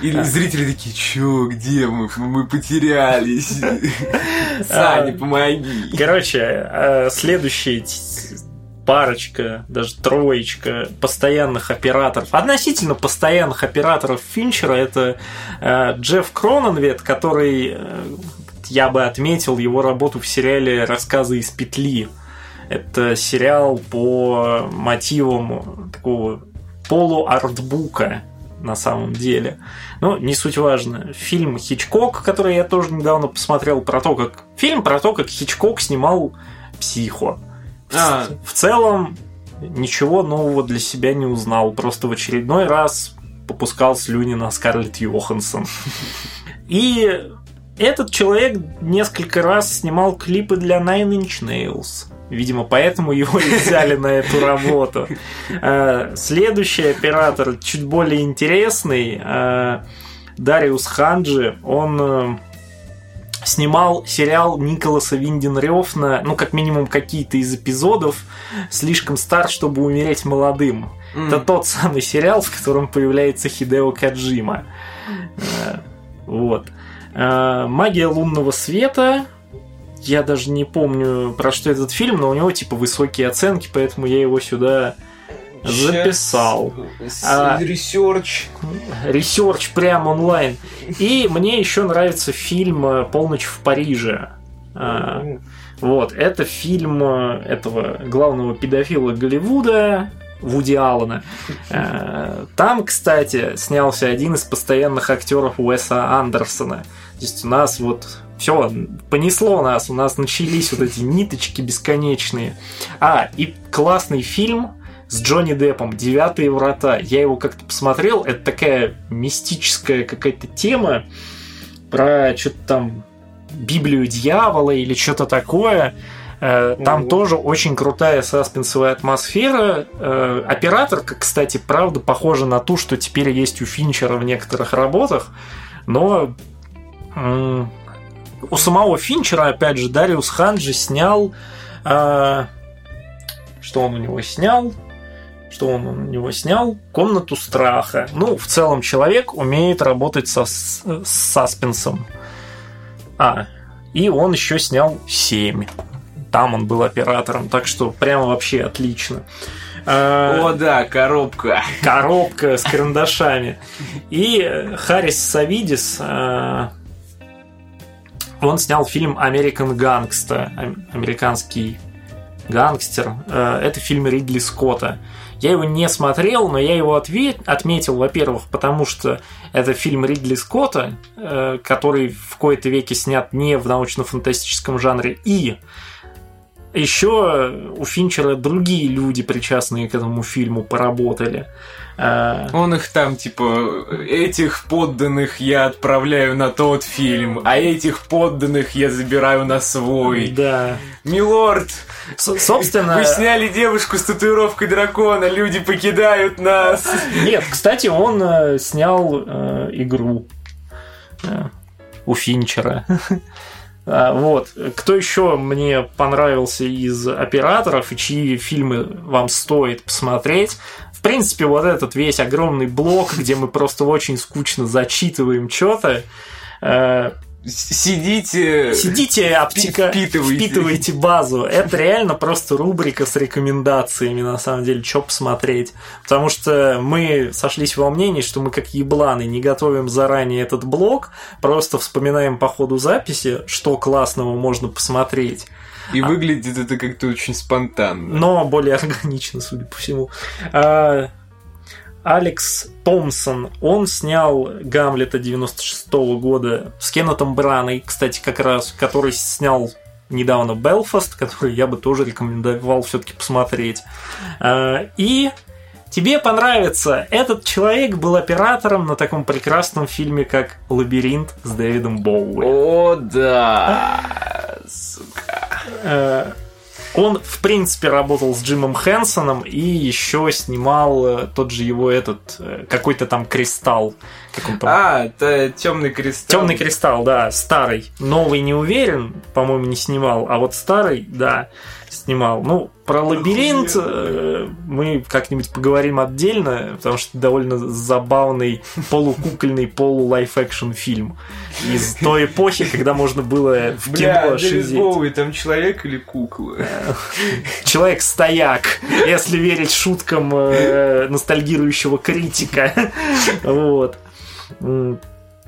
Или зрители такие, чё, где мы? Мы потерялись. Саня, помоги. Короче, э, следующая парочка, даже троечка постоянных операторов, относительно постоянных операторов Финчера, это э, Джефф Кроненвет, который, э, я бы отметил его работу в сериале «Рассказы из петли». Это сериал по мотивам такого полуартбука на самом деле. Но не суть важно. Фильм Хичкок, который я тоже недавно посмотрел, про то, как... Фильм про то, как Хичкок снимал «Психо». В- А. В целом, ничего нового для себя не узнал. Просто в очередной раз попускал слюни на Скарлетт Йоханссон. И этот человек несколько раз снимал клипы для Nine Inch Nails. Видимо, поэтому его и взяли на эту работу. Э, Следующий оператор, чуть более интересный, э, Дариус Ханджи, он э, снимал сериал Николаса Виндинг Рефна, ну, как минимум, какие-то из эпизодов «Слишком стар, чтобы умереть молодым». Это тот самый сериал, в котором появляется Хидео Кодзима. Вот. Магия лунного света. Я даже не помню, про что этот фильм, но у него типа высокие оценки, поэтому я его сюда записал. А- Research. Ресерч прям онлайн. И мне еще нравится фильм э, «Полночь в Париже». А, Вот, это фильм э, этого главного педофила Голливуда, Вуди Аллена. Э, Там, кстати, снялся один из постоянных актеров Уэса Андерсона. То есть у нас вот все, понесло нас, у нас начались вот эти ниточки бесконечные. А, и классный фильм с Джонни Деппом «Девятые врата». Я его как-то посмотрел, это такая мистическая какая-то тема про что-то там Библию дьявола или что-то такое. Э, Там Ого. тоже очень крутая саспенсовая атмосфера. Э, Операторка, кстати, правда похожа на ту, что теперь есть у Финчера в некоторых работах, но у самого Финчера, опять же, Дариус Ханджи снял... э, Что он у него снял? Что он у него снял? Комнату страха. Ну, в целом, человек умеет работать со, с с саспенсом. А, и он еще снял 7. Там он был оператором, так что прямо вообще отлично. Э, О, да, коробка. коробка с карандашами. И э, Харрис Савидис, э, он снял фильм American Gangsta, ам- американский гангстер. Э, Это фильм Ридли Скотта. Я его не смотрел, но я его отве- отметил, во-первых, потому что это фильм Ридли Скотта, э, который в кои-то веке снят не в научно-фантастическом жанре, и еще у Финчера другие люди, причастные к этому фильму, поработали. Э, Он их там, типа, этих подданных я отправляю на тот фильм, а этих подданных я забираю на свой. Да. Милорд, С- собственно, вы сняли девушку с татуировкой дракона, люди покидают нас. нет, кстати, он э, снял э, игру. Э, у Финчера. А, вот. Кто еще мне понравился из операторов и чьи фильмы вам стоит посмотреть? В принципе, вот этот весь огромный блок, где мы просто очень скучно зачитываем что-то, э, Сидите... Сидите, аптека, впитывайте. впитывайте базу. Это реально просто рубрика с рекомендациями, на самом деле, что посмотреть. Потому что мы сошлись во мнении, что мы как ебланы не готовим заранее этот блок, просто вспоминаем по ходу записи, что классного можно посмотреть. И выглядит это как-то очень спонтанно. Но более органично, судя по всему. А, Алекс Томпсон, он снял Гамлета 96 -го года с Кеннетом Браной, кстати, как раз, который снял недавно Белфаст, который я бы тоже рекомендовал все-таки посмотреть. А, и тебе понравится. Этот человек был оператором на таком прекрасном фильме, как «Лабиринт» с Дэвидом Боуи. О, да, сука. Э, Он, в принципе, работал с Джимом Хэнсоном и еще снимал э, тот же его этот э, какой-то там кристалл. Как он там? А, это темный кристалл. Темный кристалл, да, старый. Новый не уверен, по-моему, не снимал, а вот старый, да, снимал. Ну, про лабиринт э, мы как-нибудь поговорим отдельно, потому что довольно забавный полукукольный полу-лайф-экшн фильм из той эпохи, когда можно было в кино шизеть. Там человек или кукла? Человек-стояк, если верить шуткам э, ностальгирующего критика. Вот.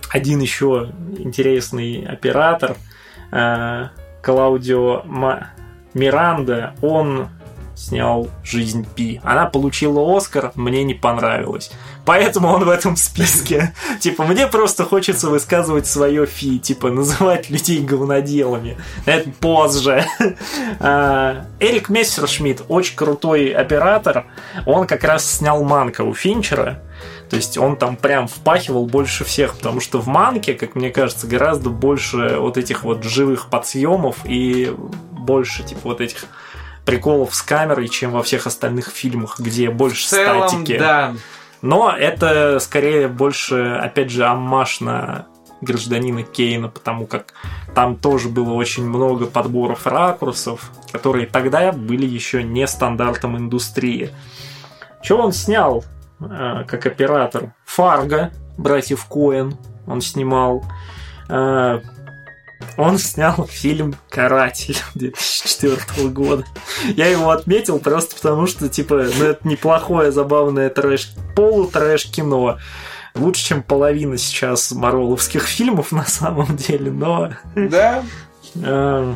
Один еще интересный оператор, э, Клаудио Ма- Миранда, он снял «Жизнь Пи». Она получила Оскар, мне не понравилось. Поэтому он в этом списке. Типа, мне просто хочется высказывать свое фи, типа, называть людей говноделами. Это позже. А, Эрик Мессершмитт, очень крутой оператор. Он как раз снял Манка у Финчера. То есть он там прям впахивал больше всех, потому что в Манке, как мне кажется, гораздо больше вот этих вот живых подсъемов и больше типа вот этих приколов с камерой, чем во всех остальных фильмах, где больше В целом, статики. да. Но это скорее больше, опять же, аммаж на гражданина Кейна, потому как там тоже было очень много подборов ракурсов, которые тогда были еще не стандартом индустрии. Что он снял э, как оператор? Фарго, братьев Коэн он снимал. Э, он снял фильм «Каратель» 2004 года. Я его отметил просто потому, что, типа, ну, это неплохое, забавное трэш, полутрэш кино. Лучше, чем половина сейчас марвеловских фильмов на самом деле, но... Да, э,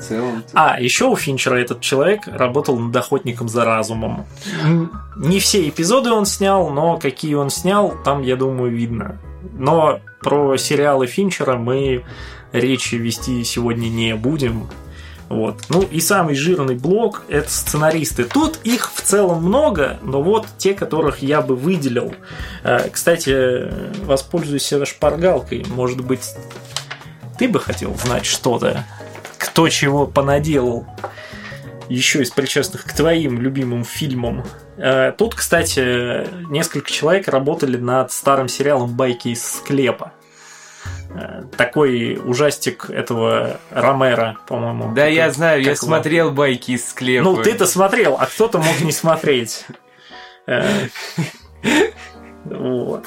целом. а, еще у Финчера этот человек работал над охотником за разумом. Не все эпизоды он снял, но какие он снял, там, я думаю, видно. Но про сериалы Финчера мы речи вести сегодня не будем. Вот. Ну и самый жирный блок – это сценаристы. Тут их в целом много, но вот те, которых я бы выделил. Э, Кстати, воспользуюсь шпаргалкой. Может быть, ты бы хотел знать что-то? Кто чего понаделал? Еще из причастных к твоим любимым фильмам. Э, Тут, кстати, несколько человек работали над старым сериалом «Байки из склепа». Э, Такой ужастик этого Ромера, по-моему. Да, я знаю, я его? смотрел байки из склепа. Ну, ты-то смотрел, а кто-то мог не смотреть. Э, Вот.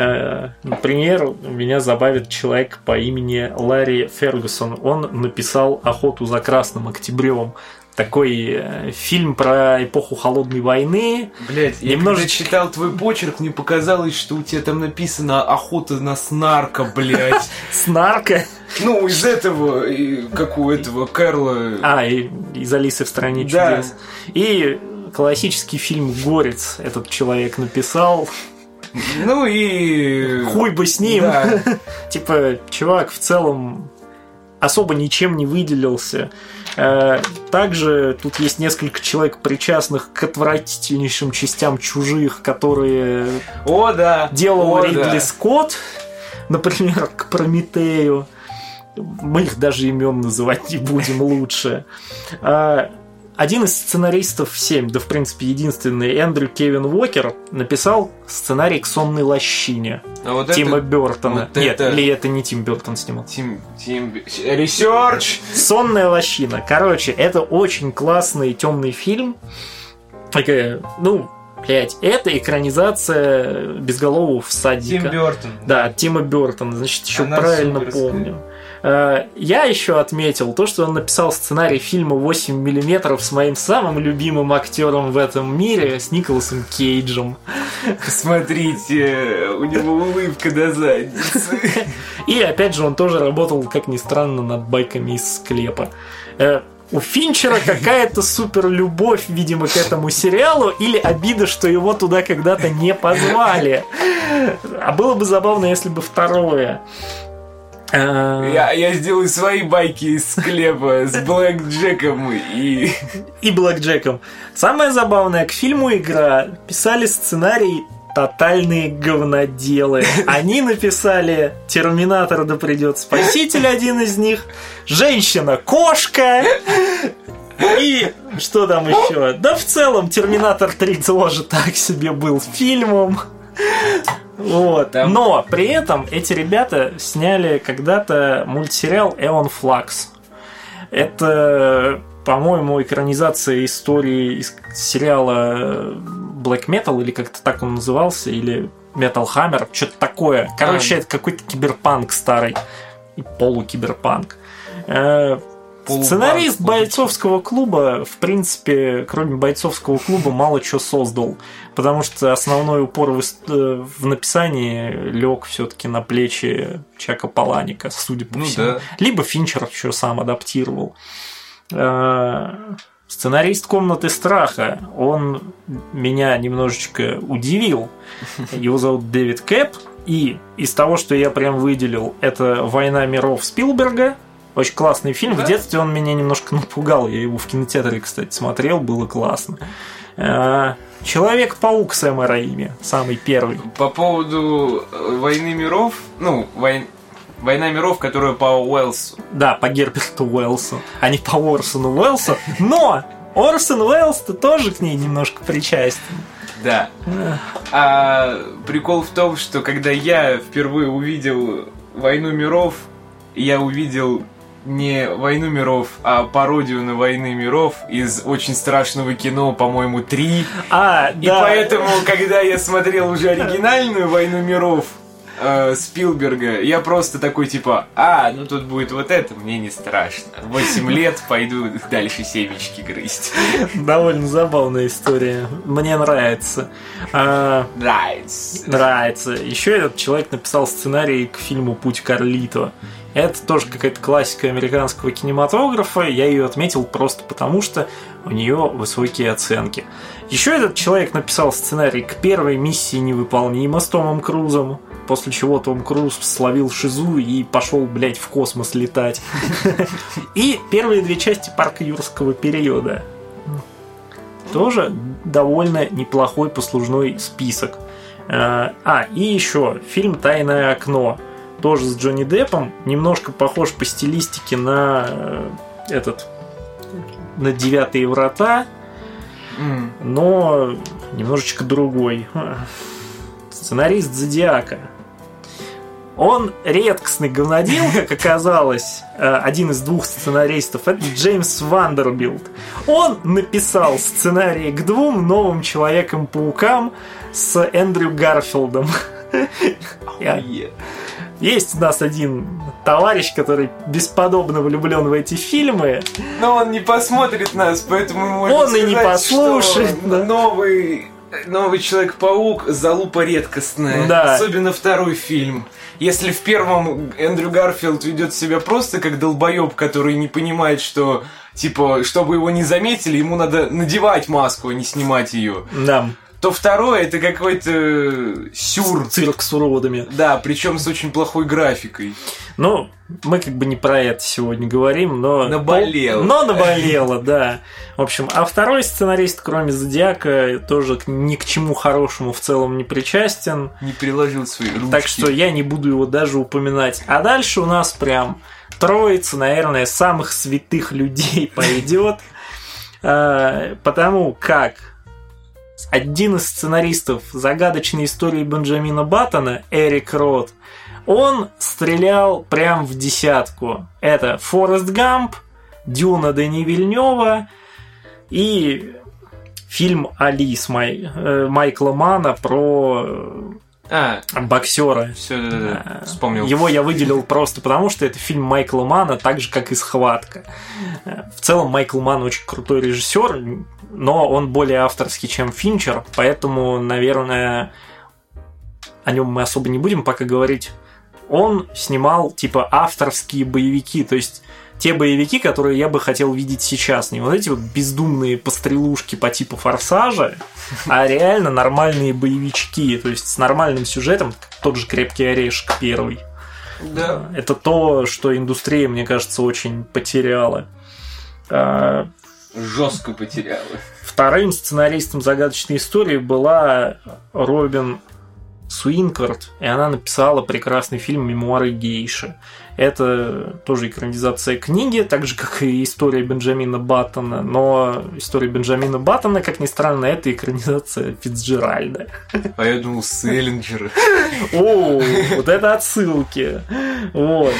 Э, Например, меня забавит человек по имени Ларри Фергюсон. Он написал «Охоту за Красным Октябрем». Такой э, фильм про эпоху Холодной войны. Блять, я Немножечко- когда читал твой почерк, мне показалось, что у тебя там написано охота на снарка, блять. С нарко. Ну, из этого, и как у этого Кэрла. А, и из Алисы в стране чудес. И классический фильм «Горец» этот человек написал. Ну и... Хуй бы с ним. Да. Типа, чувак в целом особо ничем не выделился. Э, Также тут есть несколько человек, причастных к отвратительнейшим частям чужих, которые О, да. делал О, Ридли да. Скотт, например, к Прометею. Мы их даже имен называть не будем лучше. А, один из сценаристов 7, да в принципе единственный, Эндрю Кевин Уокер, написал сценарий к «Сонной лощине» А вот Тима это... Бертона. вот Нет, это- или это не Тим Бертон снимал? Тим... Тим... Research! Сонная лощина. Короче, это очень классный темный фильм. Такая, ну, блядь, это экранизация безголового всадника. Тим Бертон. Да, Тима Бертона, значит, еще Она правильно помню. Э, Я еще отметил то, что он написал сценарий фильма 8 миллиметров с моим самым любимым актером в этом мире, с Николасом Кейджем. Посмотрите, у него улыбка до задницы. И опять же, он тоже работал, как ни странно, над байками из склепа. У Финчера какая-то супер любовь, видимо, к этому сериалу, или обида, что его туда когда-то не позвали. А было бы забавно, если бы второе. Э, Я, я сделаю свои байки из склепа с Блэк Джеком и... и Блэк Джеком. Самое забавное, к фильму «Игра» писали сценарий тотальные говноделы. Они написали «Терминатор да придет спаситель» один из них, «Женщина-кошка», и что там еще? Да в целом «Терминатор 3» тоже так себе был фильмом. Вот. Там- Но при этом эти ребята сняли когда-то мультсериал «Эон Флакс». Это, по-моему, экранизация истории из сериала Black Metal, или как-то так он назывался, или Metal Hammer, что-то такое. Короче, А. это какой-то киберпанк старый. И полукиберпанк. Э, Сценарист бойцовского клуба, в принципе, кроме бойцовского клуба, мало чего создал. Потому что основной упор в, э, в написании лег все-таки на плечи Чака Паланика, судя по Ну всему. да. Либо Финчер еще сам адаптировал. Сценарист комнаты страха, он меня немножечко удивил. Его зовут Дэвид Кэп. И из того, что я прям выделил, это «Война миров» Спилберга. Очень классный фильм. В детстве он меня немножко напугал. Я его в кинотеатре, кстати, смотрел, было классно. Э, Человек-паук Сэма Раими, самый первый. По поводу войны миров, ну, вой- война миров, которая по Уэллсу. Да, по Герберту Уэллсу, а не по Орсону Уэллсу. Но Орсон Уэллс-то тоже к ней немножко причастен. Да. А прикол в том, что когда я впервые увидел войну миров, я увидел не войну миров, а пародию на войны миров из очень страшного кино, по-моему, 3. А, И да. поэтому, когда я смотрел уже оригинальную войну миров э, Спилберга, я просто такой типа, а, ну тут будет вот это, мне не страшно. 8 лет пойду дальше семечки грызть. Довольно забавная история. Мне нравится. А, Нравится. нравится. Еще этот человек написал сценарий к фильму «Путь Карлито». Это тоже какая-то классика американского кинематографа. Я ее отметил просто потому, что у нее высокие оценки. Еще этот человек написал сценарий к первой миссии невыполнима с Томом Крузом. После чего Том Круз словил шизу и пошел, блядь, в космос летать. И первые две части парка юрского периода. Тоже довольно неплохой послужной список. Э, А, и еще фильм «Тайное окно». Тоже с Джонни Деппом. Немножко похож по стилистике на э, этот на «Девятые врата», но немножечко другой. Сценарист «Зодиака». Он редкостный говнодел, как оказалось, Э, один из двух сценаристов, это Джеймс Вандербилт. Он написал сценарий к двум новым Человекам-паукам с Эндрю Гарфилдом. Есть у нас один товарищ, который бесподобно влюблен в эти фильмы. Но он не посмотрит нас, поэтому можно Он и не сказать, послушает, что да. новый Новый Человек-паук залупа редкостная. Да. Особенно второй фильм. Если в первом Эндрю Гарфилд ведет себя просто как долбоеб, который не понимает, что, типа, чтобы его не заметили, ему надо надевать маску, а не снимать ее, Да, то второй это какой-то сюр. цирк с уродами. Да, причем с очень плохой графикой. Ну, мы как бы не про это сегодня говорим, но... Наболело. Но наболело, да. В общем, а второй сценарист, кроме Зодиака, тоже ни к чему хорошему в целом не причастен. Не приложил свои ручки. Так что я не буду его даже упоминать. А дальше у нас прям троица, наверное, самых святых людей пойдет. Э, потому как один из сценаристов загадочной истории Бенджамина Баттона, Эрик Рот, он стрелял прям в десятку. Это Форест Гамп, Дюна Дани Вильнева и фильм Алис Май, э, Майкла Мана про А, боксера. все, да, да, да, Э, вспомнил. Его я выделил просто потому, что это фильм Майкла Мана, так же, как и «Схватка». Э, В целом, Майкл Ман очень крутой режиссер, но он более авторский, чем Финчер, поэтому, наверное, о нем мы особо не будем пока говорить. Он снимал, типа, авторские боевики, то есть те боевики, которые я бы хотел видеть сейчас. Не вот эти вот бездумные пострелушки по типу «Форсажа», а реально нормальные боевички, то есть с нормальным сюжетом, тот же «Крепкий орешек» первый. Да. Это то, что индустрия, мне кажется, очень потеряла. Жестко потеряла. Вторым сценаристом загадочной истории была Робин Суинкарт, и она написала прекрасный фильм «Мемуары гейши». Это тоже экранизация книги, так же, как и история Бенджамина Баттона, но история Бенджамина Баттона, как ни странно, это экранизация Фицджеральда. А я думал, Селлинджера. О, вот это отсылки. Вот.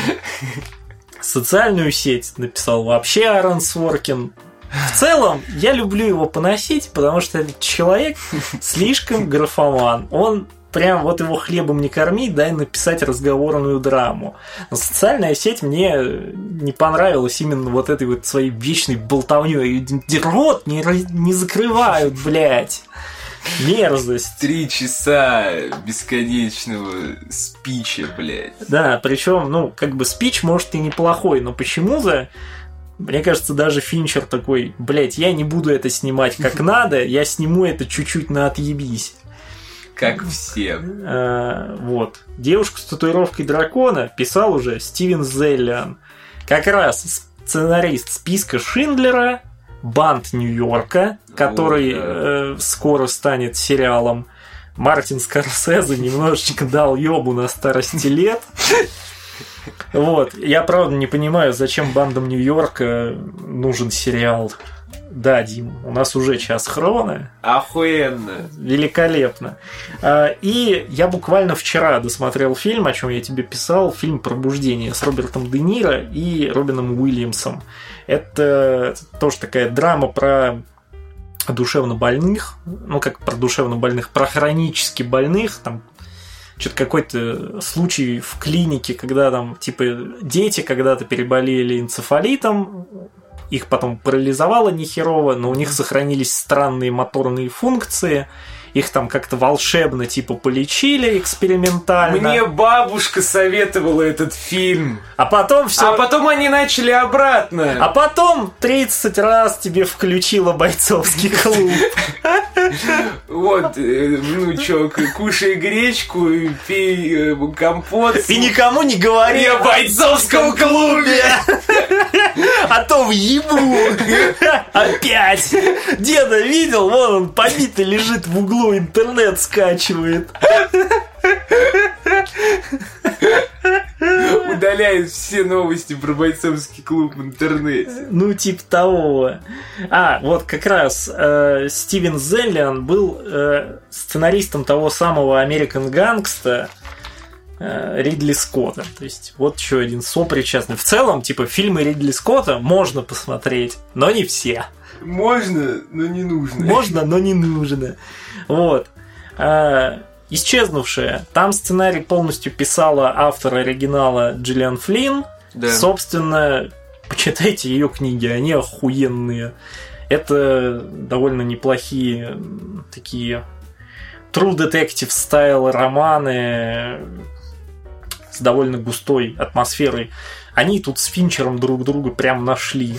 Социальную сеть написал вообще Аарон Своркин. В целом, я люблю его поносить, потому что этот человек слишком графоман. Он прям вот его хлебом не корми, дай написать разговорную драму. Но социальная сеть мне не понравилась именно вот этой вот своей вечной болтовней. Рот не, не закрывают, блядь. Мерзость. Три часа бесконечного спича, блядь. Да, причем, ну, как бы спич может и неплохой, но почему-то, мне кажется, даже Финчер такой, блядь, я не буду это снимать как надо, я сниму это чуть-чуть на отъебись. Как все. А, вот. Девушку с татуировкой дракона писал уже Стивен Зеллиан. Как раз сценарист списка Шиндлера, Банд Нью-Йорка, который О, да. э, скоро станет сериалом. Мартин Скорсезе немножечко дал ёбу на старости лет. Вот. Я правда не понимаю, зачем бандам Нью-Йорка нужен сериал. Да, Дим, у нас уже час хрона. Охуенно. Великолепно. А, И я буквально вчера досмотрел фильм, о чем я тебе писал, фильм «Пробуждение» с Робертом Де Ниро и Робином Уильямсом. Это тоже такая драма про душевно больных, ну как про душевно больных, про хронически больных, там что-то какой-то случай в клинике, когда там, типа, дети когда-то переболели энцефалитом, их потом парализовало нехерово, но у них сохранились странные моторные функции, их там как-то волшебно, типа, полечили экспериментально. Мне бабушка советовала этот фильм. А потом все... А потом они начали обратно. А потом 30 раз тебе включила бойцовский клуб. Вот, э, внучок, кушай гречку, пей э, компот. И никому не говори о бойцовском клубе. А то въебу. Опять. Деда видел? Вон он побитый лежит в углу, интернет скачивает. Удаляет все новости про бойцовский клуб в интернете. Ну, типа того. А, вот как раз э, Стивен Зеллиан был э, сценаристом того самого American Gangsta э, Ридли Скотта. То есть, вот еще один сопричастный. В целом, типа, фильмы Ридли Скотта можно посмотреть, но не все. Можно, но не нужно. Можно, но не нужно. Вот. А, Исчезнувшая. Там сценарий полностью писала автор оригинала Джиллиан Флинн. Да. Собственно, почитайте ее книги, они охуенные. Это довольно неплохие такие true detective стайл романы с довольно густой атмосферой. Они тут с Финчером друг друга прям нашли.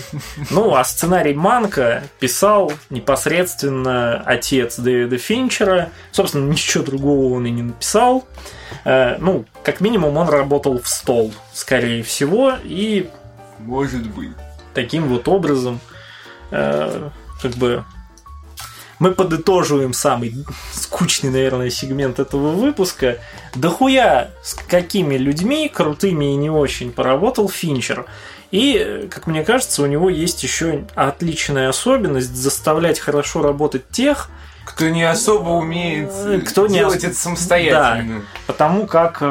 Ну, а сценарий Манка писал непосредственно отец Дэвида Финчера. Собственно, ничего другого он и не написал. Э, Ну, как минимум, он работал в стол, скорее всего, и Может быть. таким вот образом э, как бы мы подытоживаем самый скучный, наверное, сегмент этого выпуска. Дохуя с какими людьми, крутыми и не очень, поработал Финчер. И, как мне кажется, у него есть еще отличная особенность заставлять хорошо работать тех, кто не особо умеет Э, Кто не делать ос- это самостоятельно. Потому как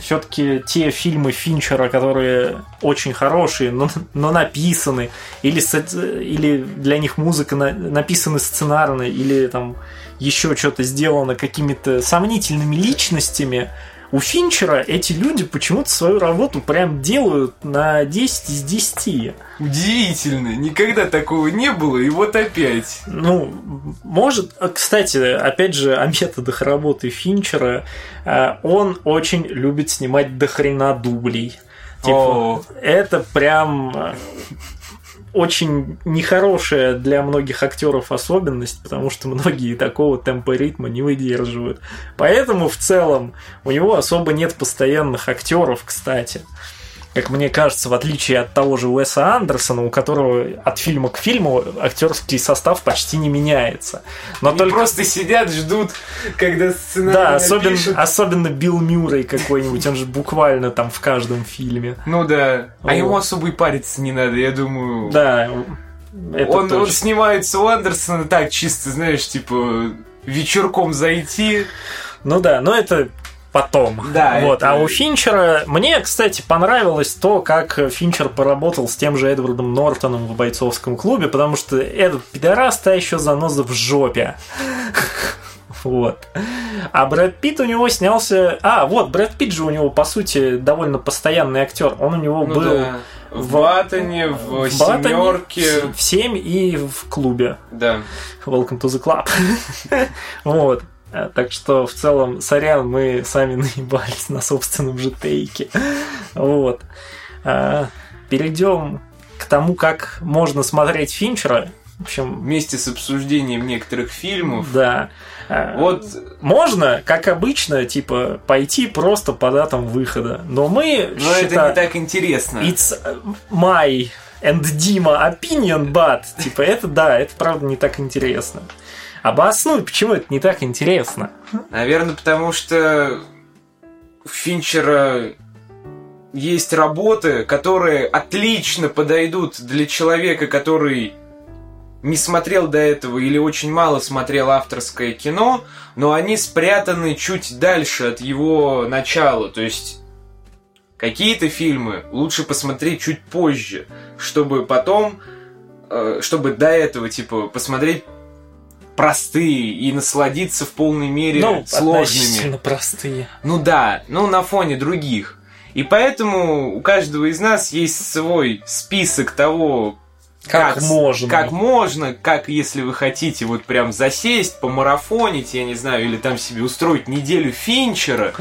все-таки те фильмы Финчера, которые очень хорошие, но, но написаны, или, или для них музыка на- написаны сценарно, или там еще что-то сделано какими-то сомнительными личностями, у Финчера эти люди почему-то свою работу прям делают на 10 из 10. Удивительно, никогда такого не было, и вот опять. Ну, может, а, кстати, опять же, о методах работы Финчера. э, Он очень любит снимать дохрена дублей. Типа, О. это прям очень нехорошая для многих актеров особенность, потому что многие такого темпа ритма не выдерживают. Поэтому в целом у него особо нет постоянных актеров, кстати. Как мне кажется, в отличие от того же Уэса Андерсона, у которого от фильма к фильму актерский состав почти не меняется. Но Они только просто сидят, ждут, когда сценарий да, особенно, напишут. особенно Билл Мюррей какой-нибудь, он же буквально там в каждом фильме. Ну да. А Вот. ему особо и париться не надо, я думаю. Да, это он, он точно. снимается у Андерсона так, чисто, знаешь, типа вечерком зайти. Ну да, но это потом. Да, Вот. это- А у Финчера... Мне, кстати, понравилось то, как Финчер поработал с тем же Эдвардом Нортоном в бойцовском клубе, потому что этот пидорас та еще заноза в жопе. Вот. А Брэд Питт у него снялся... А, вот, Брэд Питт же у него, по сути, довольно постоянный актер. Он у него Ну был да. В Батоне, в, в семерке. в 7 и в клубе. Да. Welcome to the club. вот. А, Так что, в целом, сорян, мы сами наебались на собственном же тейке. Вот. А, Перейдем к тому, как можно смотреть Финчера. В общем, Вместе с обсуждением некоторых фильмов. да. А, Вот Можно, как обычно, типа, пойти просто по датам выхода. Но мы Но это считаем- не так интересно. It's my and Dima opinion, but типа это да, это правда не так интересно. Обоснуй, почему это не так интересно. Наверное, потому что у Финчера есть работы, которые отлично подойдут для человека, который не смотрел до этого или очень мало смотрел авторское кино, но они спрятаны чуть дальше от его начала. То есть какие-то фильмы лучше посмотреть чуть позже, чтобы потом, э, чтобы до этого, типа, посмотреть простые и насладиться в полной мере Ну, сложными. простые. Ну да, ну на фоне других. И поэтому у каждого из нас есть свой список того, Как с- можно. Как можно, как если вы хотите вот прям засесть, помарафонить, я не знаю, или там себе устроить неделю Финчера,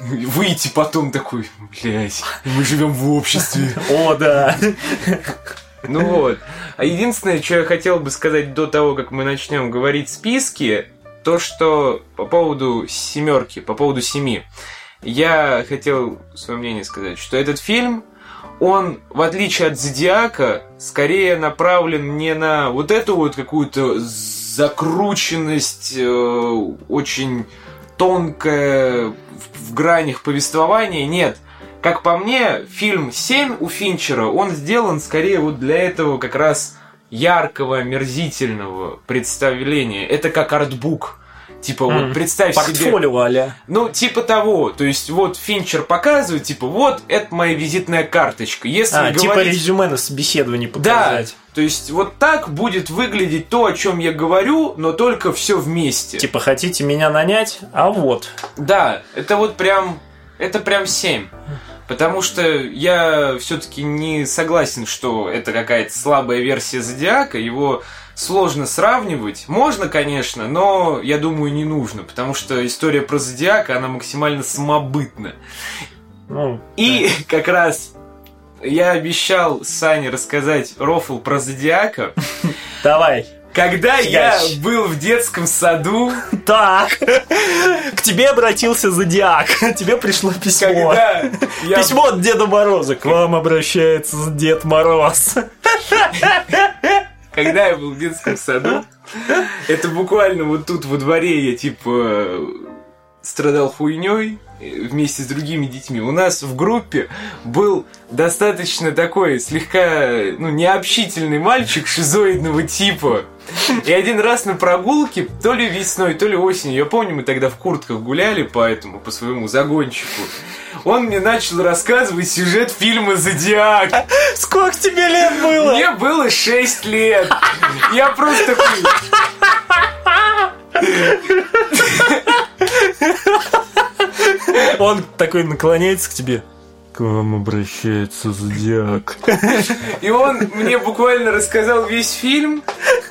выйти потом такой, блядь, мы живем в обществе. О, да. Ну вот. А единственное, что я хотел бы сказать до того, как мы начнем говорить списки, то, что по поводу семерки, по поводу семи, я хотел свое мнение сказать, что этот фильм, он, в отличие от Зодиака, скорее направлен не на вот эту вот какую-то закрученность, э, очень тонкая в, в гранях повествования. Нет, как по мне, фильм 7 у Финчера, он сделан скорее вот для этого как раз яркого, мерзительного представления. Это как артбук. Типа, М, вот представь себе... Портфолио, аля. Ну, типа того. То есть, вот Финчер показывает, типа, вот, это моя визитная карточка. Если А, типа говорить... резюме на собеседовании Да, показать. то есть, вот так будет выглядеть то, о чем я говорю, но только все вместе. Типа, хотите меня нанять? А вот. Да, это вот прям, это прям 7. Потому что я все-таки не согласен, что это какая-то слабая версия Зодиака. Его сложно сравнивать. Можно, конечно, но я думаю, не нужно. Потому что история про Зодиака, она максимально самобытна. Ну, И как раз я обещал Сане рассказать рофл про Зодиака. давай. Когда я был в детском саду, Так, к тебе обратился Зодиак. Тебе пришло письмо. когда я Письмо от Деда Мороза. К вам обращается Дед Мороз. когда я был в детском саду, это буквально вот тут во дворе я типа страдал хуйней вместе с другими детьми. У нас в группе был достаточно такой слегка ну, необщительный мальчик шизоидного типа. И один раз на прогулке, то ли весной, то ли осенью, я помню, мы тогда в куртках гуляли по этому, по своему загончику. Он мне начал рассказывать сюжет фильма «Зодиак». Сколько тебе лет было? Мне было 6 лет. Я просто. Он такой наклоняется к тебе. К вам обращается зодиак. И он мне буквально рассказал весь фильм.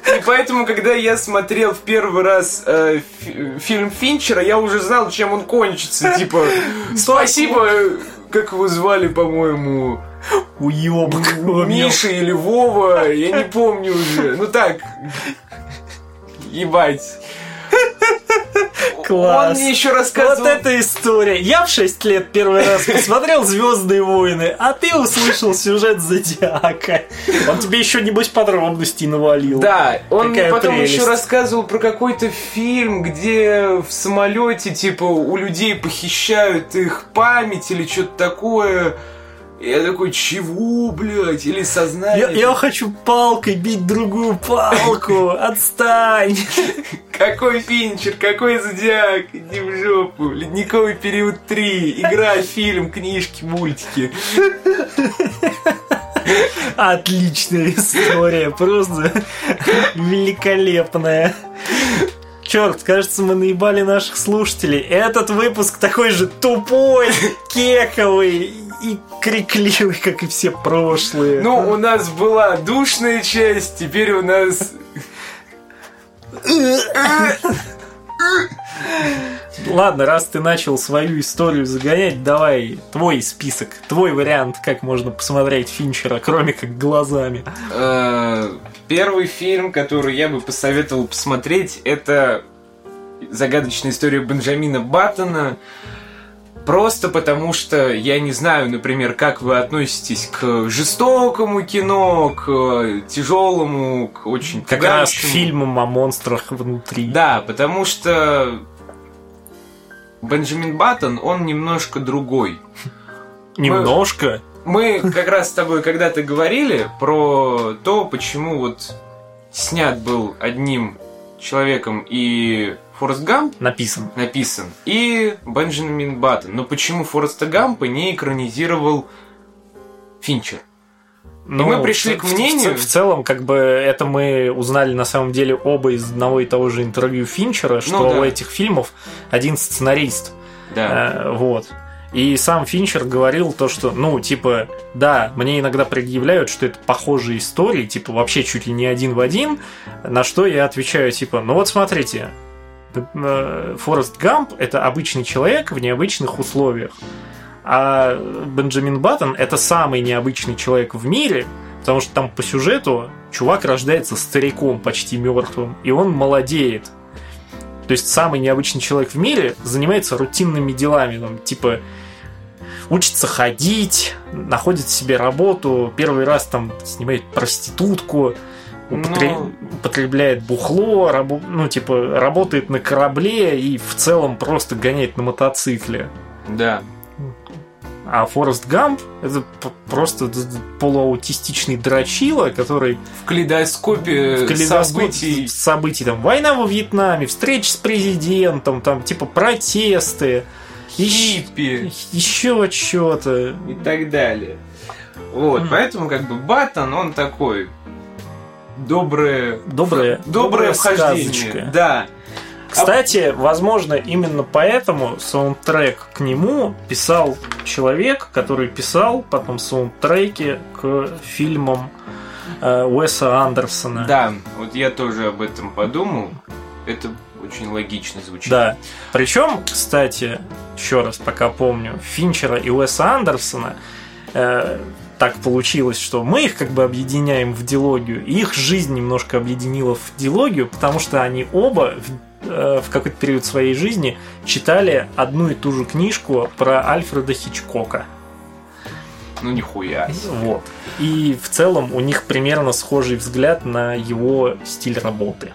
И поэтому, когда я смотрел в первый раз э, фи- фильм Финчера, я уже знал, чем он кончится. Типа, спасибо, как его звали, по-моему, Уебок. Миша или Вова, я не помню уже. Ну так, ебать. Класс. Он мне еще Вот рассказывал... эта история. Я в 6 лет первый раз посмотрел Звездные войны, а ты услышал сюжет Зодиака. Он тебе еще, небось, подробностей навалил. Да, он мне Какая потом прелесть. еще рассказывал про какой-то фильм, где в самолете, типа, у людей похищают их память или что-то такое. И Я такой, чего, блядь? Или Я, сознание? я хочу палкой бить другую палку. Отстань. Какой Финчер, какой Зодиак? Иди в жопу. Ледниковый период 3. Игра, фильм, книжки, мультики. Отличная история. Просто великолепная. Черт, кажется, мы наебали наших слушателей. Этот выпуск такой же тупой, кековый и крикливый, как и все прошлые. Ну, у нас была душная часть, теперь у нас... Ладно, раз ты начал свою историю загонять, давай твой список, твой вариант, как можно посмотреть Финчера, кроме как глазами. Э, Первый фильм, который я бы посоветовал посмотреть, это загадочная история Бенджамина Баттона. Просто потому что я не знаю, например, как вы относитесь к жестокому кино, к тяжелому, к очень Как раз к фильмам о монстрах внутри. Да, потому что Бенджамин Баттон, он немножко другой. Немножко. Мы как раз с тобой когда-то говорили про то, почему вот снят был одним человеком и Форест Гамп Написан. написан, и Бенджамин Баттон. Но почему Фореста Гампа не экранизировал Финчер? Ну, мы пришли в- к в- в- мнению- В, целом, как бы это мы узнали на самом деле оба из одного и того же интервью Финчера, что Ну да. у этих фильмов один сценарист. Да. Э, вот. И сам Финчер говорил то, что, ну, типа, да, мне иногда предъявляют, что это похожие истории, типа, вообще чуть ли не один в один, на что я отвечаю, типа, ну вот смотрите, Форест Гамп – это обычный человек в необычных условиях, а Бенджамин Баттон – это самый необычный человек в мире, потому что там по сюжету чувак рождается стариком, почти мертвым, и он молодеет. То есть самый необычный человек в мире занимается рутинными делами, там, типа учится ходить, находит себе работу, первый раз там снимает проститутку, употре- Ну. употребляет бухло, рабо- ну, типа, работает на корабле и в целом просто гоняет на мотоцикле. Да. А Форест Гамп это просто полуаутистичный дрочила, который В калейдоскопе, в калейдоскоп событий. событий, там, война во Вьетнаме, встречи с президентом, там, типа, протесты, Хиппи. еще что-то. и так далее. Вот, Мгм. поэтому как бы Баттон, он такой доброе, Доброе, доброе вхождение. сказочка. Да. Кстати, возможно, именно поэтому саундтрек к нему писал человек, который писал потом саундтреки к фильмам э, Уэса Андерсона. Да, вот я тоже об этом подумал. Это очень логично звучит. Да. Причем, кстати, еще раз пока помню, Финчера и Уэса Андерсона э, так получилось, что мы их как бы объединяем в дилогию, и их жизнь немножко объединила в дилогию, потому что они оба в, э, в какой-то период своей жизни читали одну и ту же книжку про Альфреда Хичкока. Ну нихуя. Вот. И в целом у них примерно схожий взгляд на его стиль работы.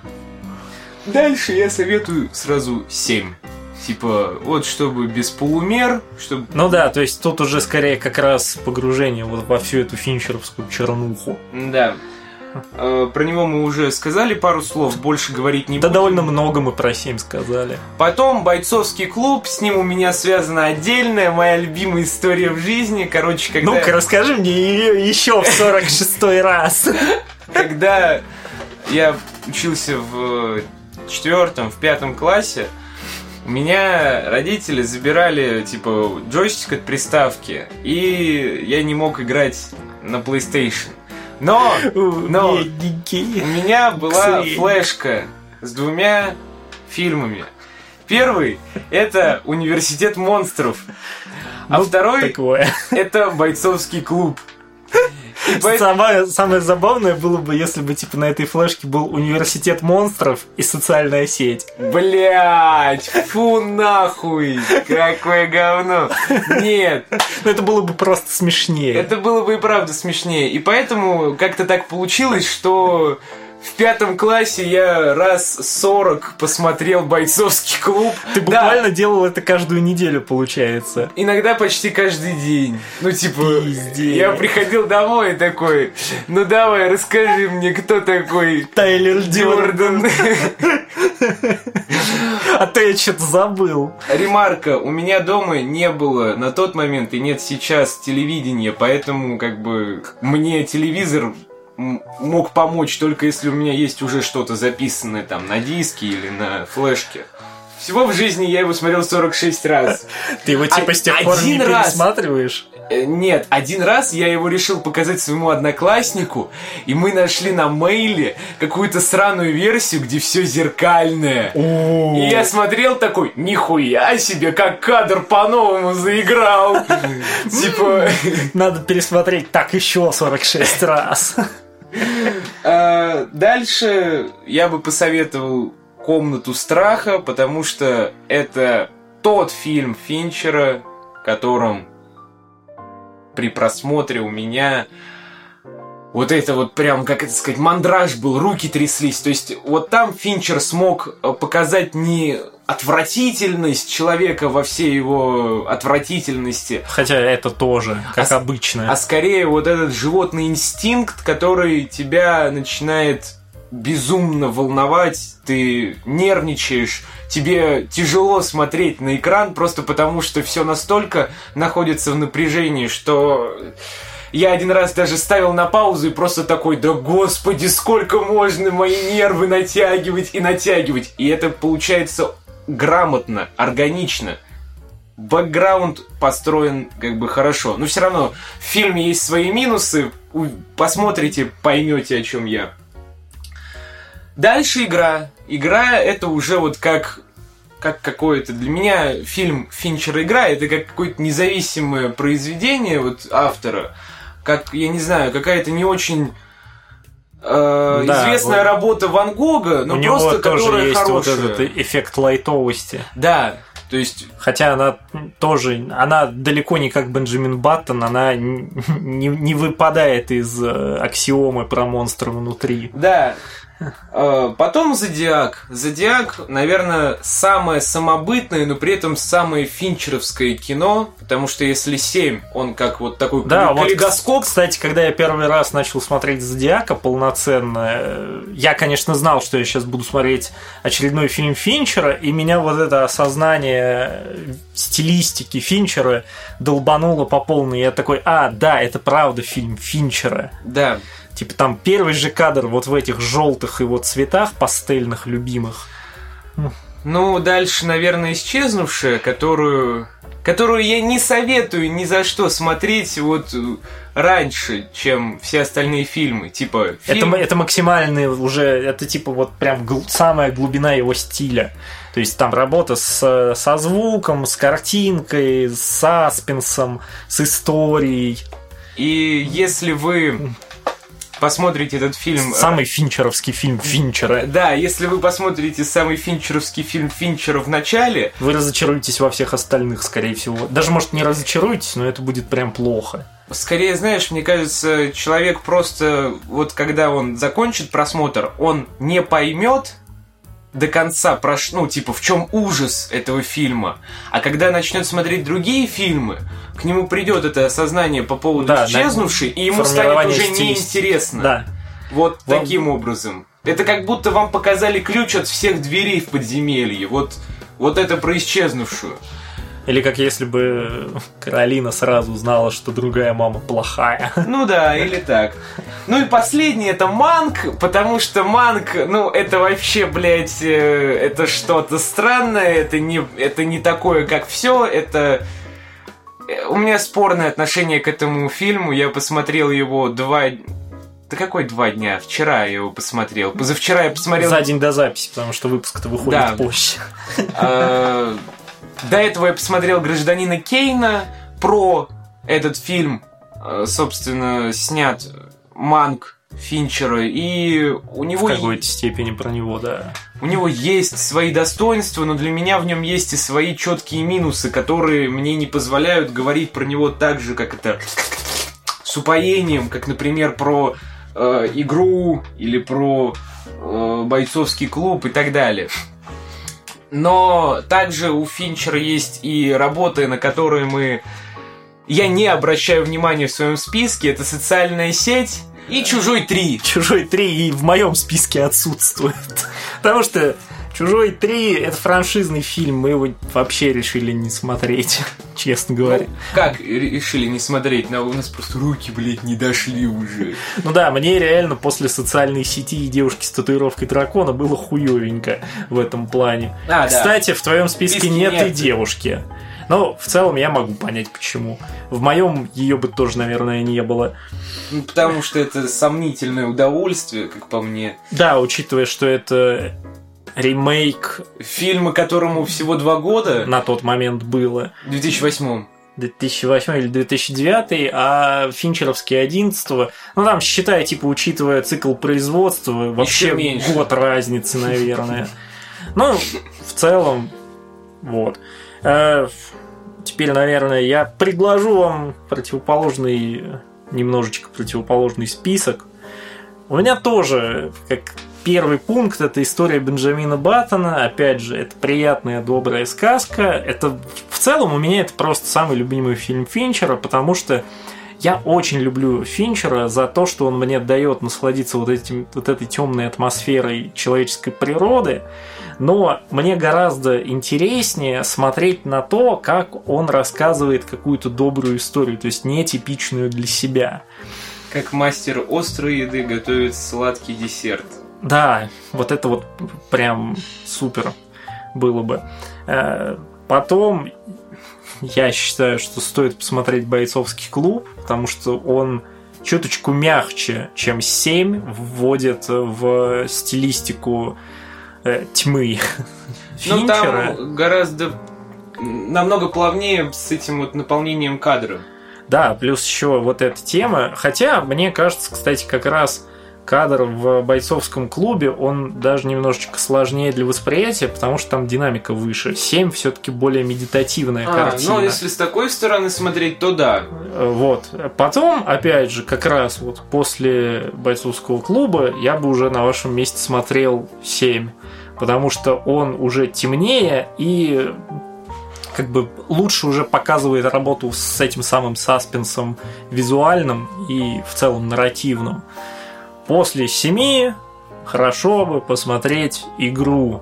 Дальше я советую сразу 7. Типа, вот чтобы без полумер, чтобы... Ну да, то есть тут уже скорее как раз погружение вот во всю эту финчеровскую чернуху. Да. Э, Про него мы уже сказали пару слов, больше говорить не Да будем. довольно много мы про 7 сказали. Потом бойцовский клуб, с ним у меня связана отдельная моя любимая история в жизни. Короче, когда... Ну-ка, расскажи мне ее еще в 46 раз. когда я учился в четвертом, в пятом классе, меня родители забирали, типа, джойстик от приставки, и я не мог играть на PlayStation. Но Но- у меня была флешка с двумя фильмами. Первый – это «Университет монстров», а Ну, второй это «Бойцовский клуб». Самое, самое забавное было бы, если бы типа на этой флешке был университет монстров и социальная сеть. Блять, фу нахуй, какое говно. Нет, Ну это было бы просто смешнее. это было бы и правда смешнее. И поэтому как-то так получилось, что в пятом классе я раз 40 посмотрел бойцовский клуб. Ты Да, буквально делал это каждую неделю, получается. Иногда почти каждый день. Ну, типа, Пиздец. я приходил домой такой, ну давай, расскажи мне, кто такой Тайлер Дёрден. А то я что-то забыл. Ремарка, у меня дома не было на тот момент и нет сейчас телевидения, поэтому как бы мне телевизор мог помочь только если у меня есть уже что-то записанное там на диске или на флешке. Всего в жизни я его смотрел 46 раз. Ты его типа с тех пор не пересматриваешь? Э, Нет, один раз я его решил показать своему однокласснику, и мы нашли на мейле какую-то сраную версию, где все зеркальное. И я смотрел такой, нихуя себе, как кадр по-новому заиграл. Типа, Надо пересмотреть так еще 46 раз. э, дальше я бы посоветовал «Комнату страха», потому что это тот фильм Финчера, которым при просмотре у меня вот это вот прям, как это сказать, мандраж был, руки тряслись. То есть вот там Финчер смог э, показать не отвратительность человека во всей его отвратительности, Хотя это тоже, как А- обычно. а скорее вот этот животный инстинкт, который тебя начинает безумно волновать, ты нервничаешь, тебе тяжело смотреть на экран просто потому, что все настолько находится в напряжении, что я один раз даже ставил на паузу и просто такой, да господи, сколько можно мои нервы натягивать и натягивать. И это получается грамотно, органично бэкграунд построен как бы хорошо. Но все равно в фильме есть свои минусы. Посмотрите, поймете, о чем я. Дальше игра. Игра это уже вот как как какое-то для меня фильм Финчера игра это как какое-то независимое произведение вот автора как я не знаю какая-то не очень э, Да, известная вот. работа Ван Гога но У него просто тоже которая есть хорошая вот этот эффект лайтовости. да то есть Хотя она тоже, она далеко не как Бенджамин Баттон, она не, не выпадает из э, аксиомы про монстра внутри. Да. Э, Потом Зодиак. Зодиак, наверное, самое самобытное, но при этом самое финчеровское кино, потому что если 7, он как вот такой Да, кали- вот, калейдоскоп. кстати, когда я первый раз начал смотреть Зодиака полноценно, э, я, конечно, знал, что я сейчас буду смотреть очередной фильм Финчера, и меня вот это осознание э, стилистики Финчера долбануло по полной. Я такой, а, да, это правда фильм Финчера. Да. Типа там первый же кадр вот в этих желтых его цветах пастельных любимых. Ну, дальше, наверное, исчезнувшая, которую которую я не советую ни за что смотреть вот э, раньше, чем все остальные фильмы. Типа, фильм... Это, это максимальный уже, это типа вот прям гл- самая глубина его стиля. То есть там работа с, со звуком, с картинкой, с саспенсом, с историей. И если вы посмотрите этот фильм... э, Самый финчеровский фильм Финчера. Да, если вы посмотрите самый финчеровский фильм Финчера в начале, Вы разочаруетесь во всех остальных, скорее всего. Даже, может, не разочаруетесь, но это будет прям плохо. скорее, знаешь, мне кажется, человек просто, вот когда он закончит просмотр, он не поймет до конца, прош... ну, типа, в чем ужас этого фильма. А когда начнет смотреть другие фильмы, к нему придет это осознание по поводу Да, исчезнувшей, и ему станет уже стилистики. неинтересно. Да. Вот Вам- таким образом. Это как будто вам показали ключ от всех дверей в подземелье. Вот, вот это про исчезнувшую. Или как если бы Каролина сразу знала, что другая мама плохая. Ну да, или так. Ну и последний это Манк, потому что Манк, ну это вообще, блядь, э, это что-то странное, это не, это не такое, как все, это... э, У меня спорное отношение к этому фильму, я посмотрел его два... Да какой два дня? Вчера я его посмотрел. Позавчера я посмотрел... За день до записи, потому что выпуск-то выходит Да. позже. До этого я посмотрел «Гражданина Кейна» про этот фильм, э, собственно, снят Манк Финчера, и у В него, какой-то степени про него, да. у него есть свои достоинства, но для меня в нем есть и свои четкие минусы, которые мне не позволяют говорить про него так же, как это с упоением, как, например, про э, игру или про э, бойцовский клуб и так далее. Но также у Финчера есть и работы, на которые мы я не обращаю внимания в своем списке. Это социальная сеть и Чужой 3. Чужой 3 и в моем списке отсутствует. Потому что Чужой 3 это франшизный фильм, мы его вообще решили не смотреть, честно говоря. Ну, как решили не смотреть? На, у нас просто руки, блядь, не дошли уже. Ну да, мне реально после социальной сети и девушки с татуировкой дракона было хуевенько в этом плане. А, да. Кстати, в твоем списке списке нет, и нет. девушки. Но в целом я могу понять почему. В моем ее бы тоже, наверное, не было. Ну, потому что это сомнительное удовольствие, как по мне. Да, учитывая, что это ремейк Фильмы, которому всего два года, на тот момент было. в 2008 2008 или 2009, а финчеровский 11 ну там, считай, типа, учитывая цикл производства, вообще год разницы, наверное. Ну, в целом, вот. Э, Теперь, наверное, я предложу вам противоположный, немножечко противоположный список. У меня тоже, как первый пункт, это история Бенджамина Баттона. Опять же, это приятная, добрая сказка. Это в целом у меня это просто самый любимый фильм Финчера, потому что я очень люблю Финчера за то, что он мне дает насладиться вот, этим, вот этой темной атмосферой человеческой природы, но мне гораздо интереснее смотреть на то, как он рассказывает какую-то добрую историю, то есть нетипичную для себя. Как мастер острой еды готовит сладкий десерт. Да, вот это вот прям супер было бы. Э, Потом я считаю, что стоит посмотреть бойцовский клуб, потому что он чуточку мягче, чем 7, вводит в стилистику э, тьмы Ну там гораздо намного плавнее с этим вот наполнением кадра. Да, плюс еще вот эта тема. Хотя, мне кажется, кстати, как раз кадр в бойцовском клубе, он даже немножечко сложнее для восприятия, потому что там динамика выше. 7 все-таки более медитативная А, картина. ну если с такой стороны смотреть, то да. Э, Вот. Потом, опять же, как раз вот после бойцовского клуба я бы уже на вашем месте смотрел 7. Потому что он уже темнее и как бы лучше уже показывает работу с этим самым саспенсом визуальным и в целом нарративным. После семи хорошо бы посмотреть игру.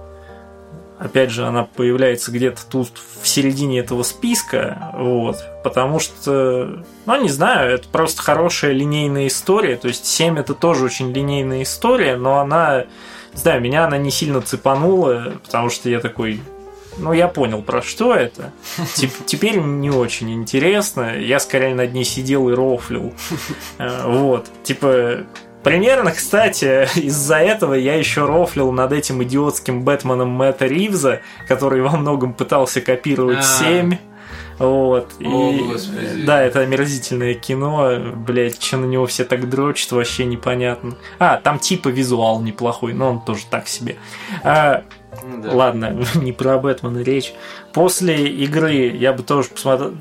Опять же, она появляется где-то тут в середине этого списка, вот, потому что, ну, не знаю, это просто хорошая линейная история, то есть 7 это тоже очень линейная история, но она, не знаю, меня она не сильно цепанула, потому что я такой, ну, я понял, про что это. Теп- Теперь не очень интересно. Я скорее над ней сидел и рофлил. Э, Вот. Типа, примерно, кстати, из-за этого я еще рофлил над этим идиотским Бэтменом Мэтта Ривза, который во многом пытался копировать А. 7. Вот. И, О, Господи. да, это омерзительное кино. Блять, что на него все так дрочат, вообще непонятно. А, там типа визуал неплохой, но он тоже так себе. А, да. Ладно, не про Бэтмена речь. После игры я бы тоже посмотрел,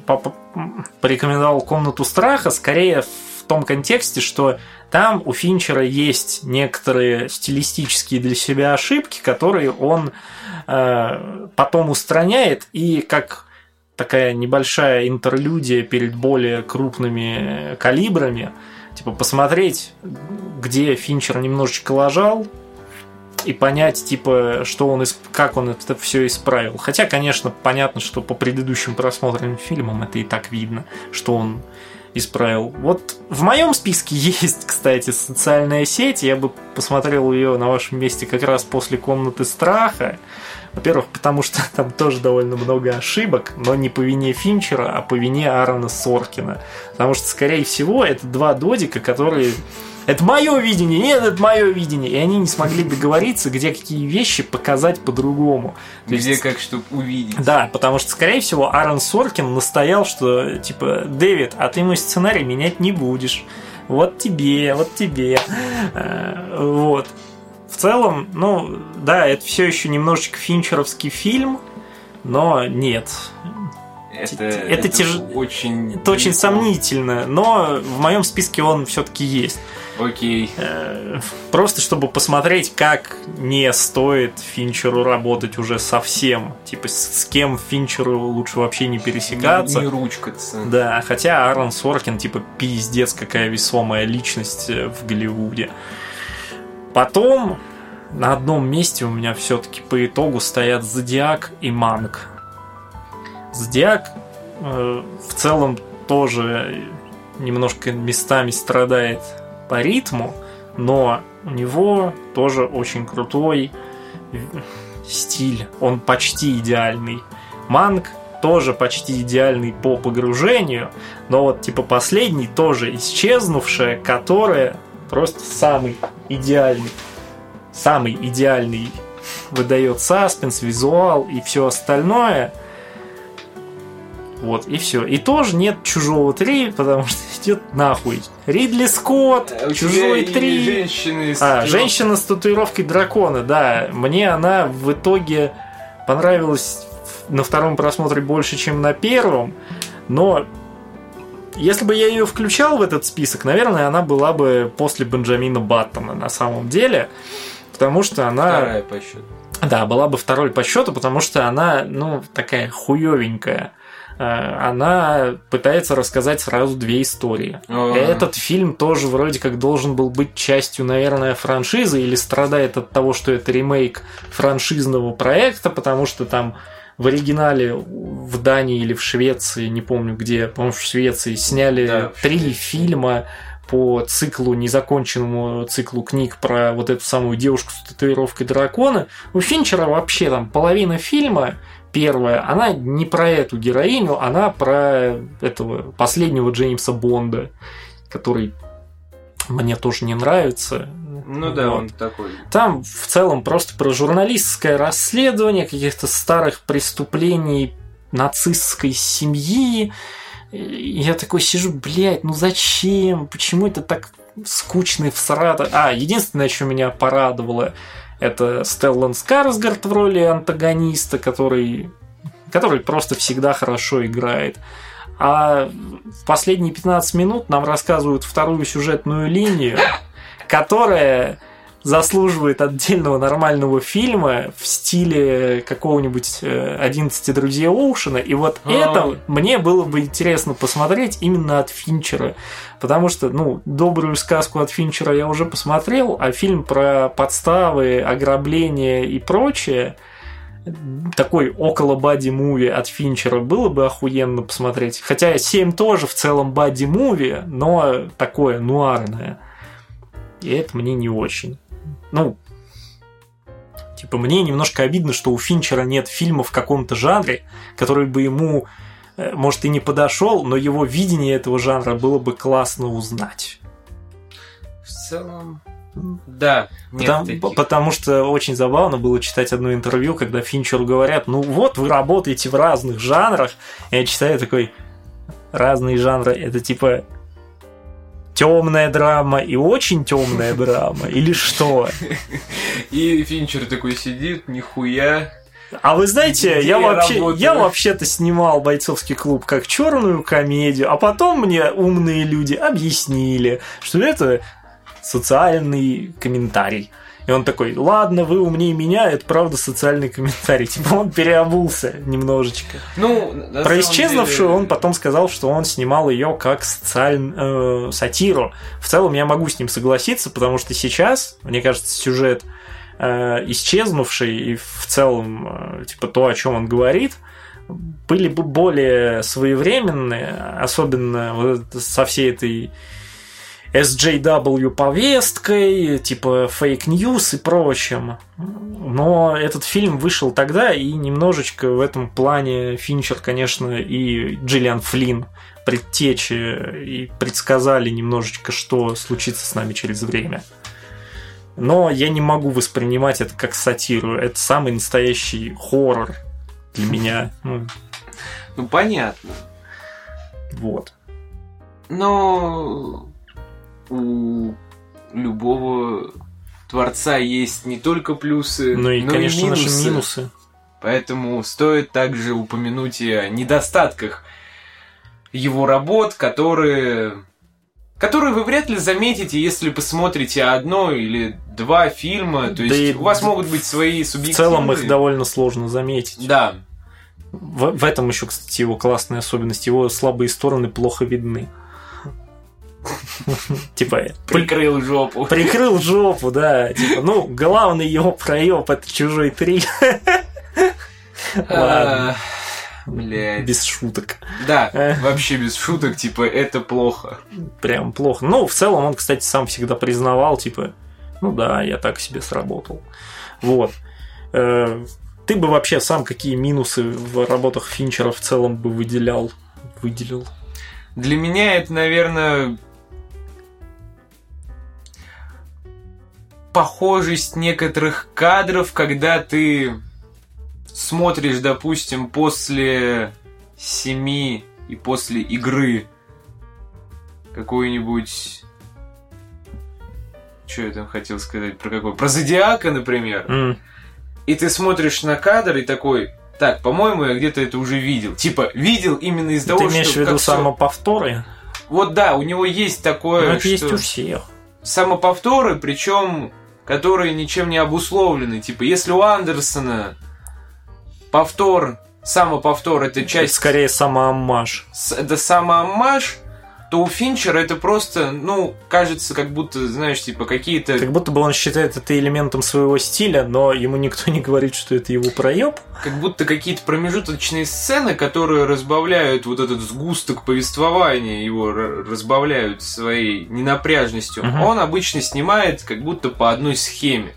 порекомендовал комнату страха, скорее в том контексте, что там у Финчера есть некоторые стилистические для себя ошибки, которые он э, потом устраняет, и как такая небольшая интерлюдия перед более крупными калибрами, типа посмотреть, где Финчер немножечко лажал, и понять, типа, что он, как он это все исправил. Хотя, конечно, понятно, что по предыдущим просмотренным фильмам это и так видно, что он исправил. Вот в моем списке есть, кстати, социальная сеть. Я бы посмотрел ее на вашем месте как раз после комнаты страха. Во-первых, потому что там тоже довольно много ошибок, но не по вине Финчера, а по вине Аарона Соркина. Потому что, скорее всего, это два додика, которые это мое видение, нет, это мое видение. И они не смогли договориться, где какие вещи показать по-другому. Где есть, как что увидеть. Да, потому что, скорее всего, Аарон Соркин настоял, что, типа, Дэвид, а ты мой сценарий менять не будешь. Вот тебе, вот тебе. Э, вот. В целом, ну, да, это все еще немножечко финчеровский фильм, но нет. Это, это, это тяж... очень... Это очень сомнительно, но в моем списке он все-таки есть. Окей. Э, просто чтобы посмотреть, как не стоит Финчеру работать уже совсем. Типа, с кем Финчеру лучше вообще не пересекаться. Не, не ручкаться. Да, хотя Аарон Соркин, типа, пиздец, какая весомая личность э, в Голливуде. Потом на одном месте у меня все-таки по итогу стоят Зодиак и Манг. Зодиак э, в целом тоже немножко местами страдает по ритму, но у него тоже очень крутой стиль. Он почти идеальный. Манг тоже почти идеальный по погружению, но вот типа последний тоже исчезнувшая, которая просто самый идеальный, самый идеальный выдает саспенс, визуал и все остальное – вот, и все. И тоже нет чужого 3, потому что идет нахуй. Ридли Скотт, а чужой 3. Женщины а, женщина с татуировкой дракона, да. Мне она в итоге понравилась на втором просмотре больше, чем на первом. Но если бы я ее включал в этот список, наверное, она была бы после Бенджамина Баттона на самом деле. Потому что она... Вторая по счету. Да, была бы второй по счету, потому что она, ну, такая хуевенькая. Э, она пытается рассказать сразу две истории. А-а-а. Этот фильм тоже вроде как должен был быть частью, наверное, франшизы или страдает от того, что это ремейк франшизного проекта, потому что там в оригинале в Дании или в Швеции, не помню где, по-моему, в Швеции, сняли да, три фильма по циклу, незаконченному циклу книг про вот эту самую девушку с татуировкой дракона. У Финчера вообще там половина фильма первая, она не про эту героиню, она про этого последнего Джеймса Бонда, который мне тоже не нравится. Ну да, вот. он такой. Там в целом просто про журналистское расследование каких-то старых преступлений нацистской семьи. И я такой сижу, блядь, ну зачем? Почему это так скучно и всрато? А, единственное, что меня порадовало, это Стеллан Скарсгард в роли антагониста, который, который просто всегда хорошо играет. А в последние 15 минут нам рассказывают вторую сюжетную линию, которая заслуживает отдельного нормального фильма в стиле какого-нибудь 11 э, друзей Оушена. И вот а. это мне было бы интересно посмотреть именно от Финчера. Потому что, ну, добрую сказку от Финчера я уже посмотрел, а фильм про подставы, ограбления и прочее такой около бади-муви от Финчера было бы охуенно посмотреть. Хотя 7 тоже в целом бади-муви, но такое нуарное. И это мне не очень ну, типа, мне немножко обидно, что у Финчера нет фильма в каком-то жанре, который бы ему, э, может, и не подошел, но его видение этого жанра было бы классно узнать. В целом, да. Потому, потому что очень забавно было читать одно интервью, когда Финчеру говорят, ну вот вы работаете в разных жанрах. Я читаю такой, разные жанры, это типа темная драма и очень темная драма, или что? И Финчер такой сидит, нихуя. А вы знаете, Где я я вообще, работаю? я вообще-то снимал бойцовский клуб как черную комедию, а потом мне умные люди объяснили, что это социальный комментарий. И он такой, ладно, вы умнее меня, это правда социальный комментарий. Типа он переобулся немножечко. Ну, Про исчезнувшую деле- он потом сказал, что он снимал ее как социаль- э, сатиру. В целом я могу с ним согласиться, потому что сейчас, мне кажется, сюжет э, исчезнувший и в целом э, типа то, о чем он говорит, были бы более своевременные, особенно вот со всей этой SJW повесткой, типа fake news и прочим. Но этот фильм вышел тогда, и немножечко в этом плане Финчер, конечно, и Джиллиан Флинн предтечи и предсказали немножечко, что случится с нами через время. Но я не могу воспринимать это как сатиру. Это самый настоящий хоррор для меня. Ну, Ну, понятно. вот. Но у любого творца есть не только плюсы, Ну и, но конечно, и наши минусы. минусы. Поэтому стоит также упомянуть и о недостатках его работ, которые которые вы вряд ли заметите, если посмотрите одно или два фильма. То Да есть и у вас могут быть свои В субъективные... целом их довольно сложно заметить. Да. В, в этом еще, кстати, его классная особенность. Его слабые стороны плохо видны. Типа, Прикрыл жопу. прикрыл жопу, да. Типа, ну, главный его проеб это чужой три. Ладно, А, Блядь. без шуток. Да, Э. вообще без шуток, типа, это плохо. Прям плохо. Ну, в целом он, кстати, сам всегда признавал, типа, ну да, я так себе сработал. Вот. Э, Ты бы вообще сам какие минусы в работах Финчера в целом бы выделял? Выделил. Для меня это, наверное, похожесть некоторых кадров, когда ты смотришь, допустим, после семи и после игры какой-нибудь... Что я там хотел сказать? Про какой? Про Зодиака, например. М, И ты смотришь на кадр и такой... Так, по-моему, я где-то это уже видел. Типа, видел именно из-за того, Ты имеешь в что... виду самоповторы? Вот да, у него есть такое, это есть что у всех. самоповторы, причем которые ничем не обусловлены. Типа, если у Андерсона повтор, самоповтор это Это часть, скорее самоаммаж. это самоаммаж, то у Финчера это просто, ну, кажется, как будто, знаешь, типа какие-то... Как будто бы он считает это элементом своего стиля, но ему никто не говорит, что это его проеб. как будто какие-то промежуточные сцены, которые разбавляют вот этот сгусток повествования, его разбавляют своей ненапряжностью. Мгм. Он обычно снимает как будто по одной схеме.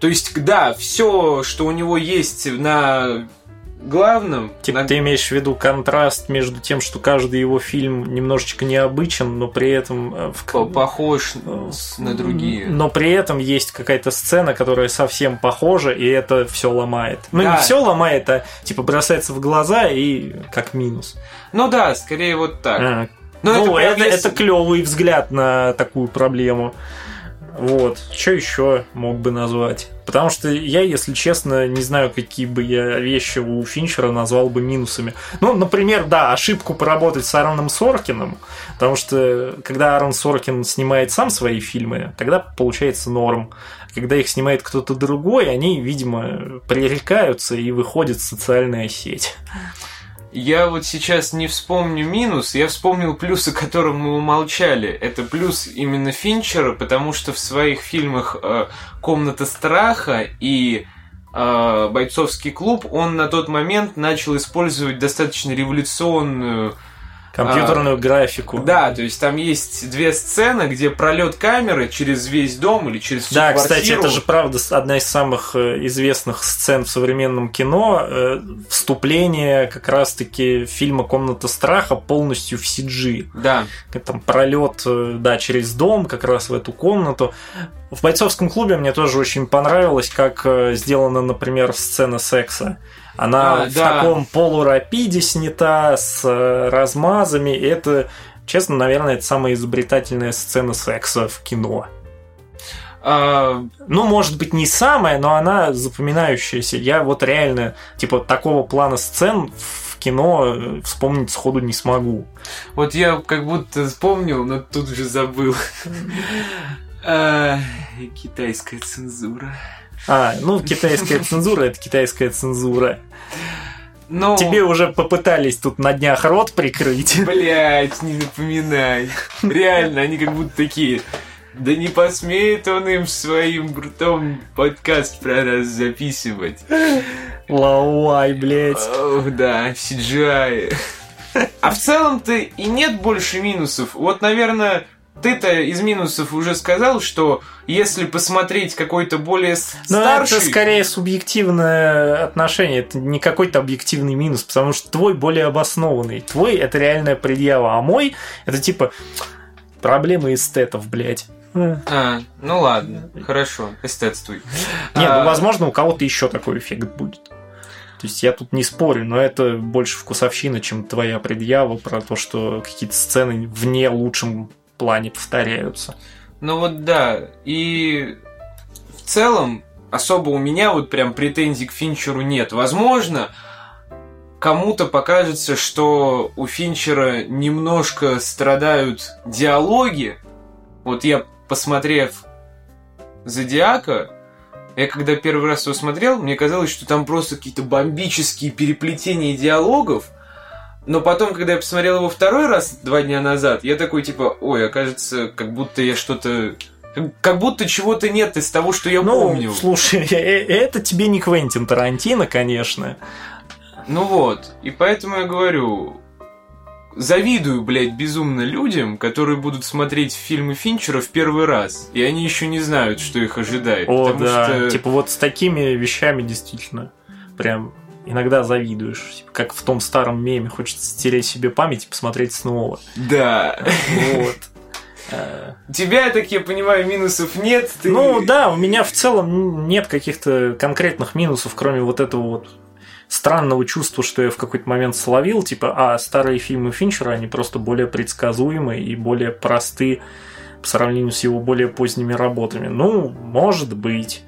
То есть, да, все, что у него есть на главном, Типа на- ты имеешь в виду контраст между тем, что каждый его фильм немножечко необычен, но при этом э, в по- похож э, на другие. Но при этом есть какая-то сцена, которая совсем похожа, и это все ломает. Ну Да. не все ломает, а типа бросается в глаза и как минус. Ну да, скорее вот так. А, Но ну, это, прогресс- это клевый взгляд на такую проблему. Вот. Что еще мог бы назвать? Потому что я, если честно, не знаю, какие бы я вещи у Финчера назвал бы минусами. Ну, например, да, ошибку поработать с Аароном Соркиным, потому что когда Аарон Соркин снимает сам свои фильмы, тогда получается норм. Когда их снимает кто-то другой, они, видимо, пререкаются и выходит в социальная сеть. Я вот сейчас не вспомню минус, я вспомнил плюс, о котором мы умолчали. Это плюс именно Финчера, потому что в своих фильмах э, «Комната страха» и э, «Бойцовский клуб» он на тот момент начал использовать достаточно революционную Компьютерную графику. Да, то есть там есть две сцены, где пролет камеры через весь дом или через всю Да, квартиру. кстати, это же правда одна из самых э, известных сцен в современном кино. э, Вступление как раз-таки фильма «Комната страха» полностью в CG. Да, Там пролет, э, да, через дом, как раз в эту комнату. В бойцовском клубе мне тоже очень понравилось, как сделана, например, сцена секса. Она А, в да. таком полурапиде снята, с э, размазами. и Это честно, наверное, это самая изобретательная сцена секса в кино. А, Ну, может быть, не самая, но она запоминающаяся. Я вот реально, типа, такого плана сцен в кино э, вспомнить сходу не смогу. вот я как будто вспомнил, но тут же забыл. А, Китайская цензура. А, ну, китайская цензура — это китайская цензура. Ну, Тебе уже попытались тут на днях рот прикрыть. Блять, не напоминай. Реально, они как будто такие. Да не посмеет он им своим ртом подкаст про нас записывать. Лауай, блядь. Ох, да, CGI. А в целом-то и нет больше минусов. Вот, наверное, ты-то из минусов уже сказал, что если посмотреть какой-то более Но старший... это скорее субъективное отношение, это не какой-то объективный минус, потому что твой более обоснованный. Твой это реальная предъява, а мой это типа проблемы эстетов, блядь. А, ну ладно, хорошо, эстетствуй. Не, А, ну возможно, у кого-то еще такой эффект будет. То есть я тут не спорю, но это больше вкусовщина, чем твоя предъява про то, что какие-то сцены в не лучшем плане повторяются. Ну вот да, и в целом особо у меня вот прям претензий к Финчеру нет. Возможно, кому-то покажется, что у Финчера немножко страдают диалоги. Вот я, посмотрев Зодиака, я когда первый раз его смотрел, мне казалось, что там просто какие-то бомбические переплетения диалогов, но потом, когда я посмотрел его второй раз два дня назад, я такой типа, ой, окажется, как будто я что-то... как- будто чего-то нет из того, что я Ну, помню. слушай, э- это тебе не Квентин Тарантино, конечно. Ну вот, и поэтому я говорю, завидую, блядь, безумно людям, которые будут смотреть фильмы Финчера в первый раз, и они еще не знают, что их ожидает. О, да. что- Типа вот с такими вещами действительно прям иногда завидуешь. Типа, как в том старом меме, хочется стереть себе память и посмотреть снова. Да. Вот. Тебя, так я понимаю, минусов нет. Ты... Ну да, у меня в целом нет каких-то конкретных минусов, кроме вот этого вот странного чувства, что я в какой-то момент словил, типа, а старые фильмы Финчера, они просто более предсказуемы и более просты по сравнению с его более поздними работами. Ну, может быть.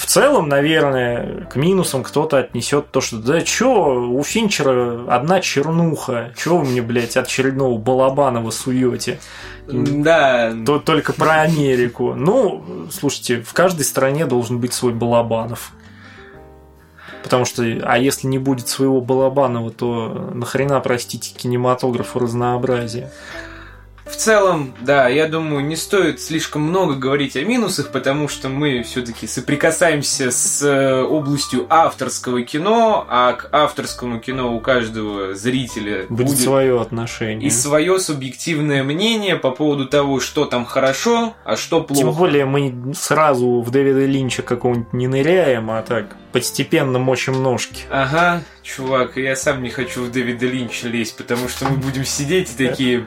В целом, наверное, к минусам кто-то отнесет то, что да чё, у Финчера одна чернуха, чё вы мне, блядь, очередного Балабанова суете? Да. То только про Америку. Ну, слушайте, в каждой стране должен быть свой Балабанов. Потому что, а если не будет своего Балабанова, то нахрена, простите, кинематографу разнообразие. В целом, да, я думаю, не стоит слишком много говорить о минусах, потому что мы все-таки соприкасаемся с э, областью авторского кино, а к авторскому кино у каждого зрителя Будет, будет, свое отношение. и свое субъективное мнение по поводу того, что там хорошо, а что плохо. Тем более мы сразу в Дэвида Линча какого-нибудь не ныряем, а так постепенно мочим ножки. Ага, чувак, я сам не хочу в Дэвида Линча лезть, потому что мы будем сидеть и такие...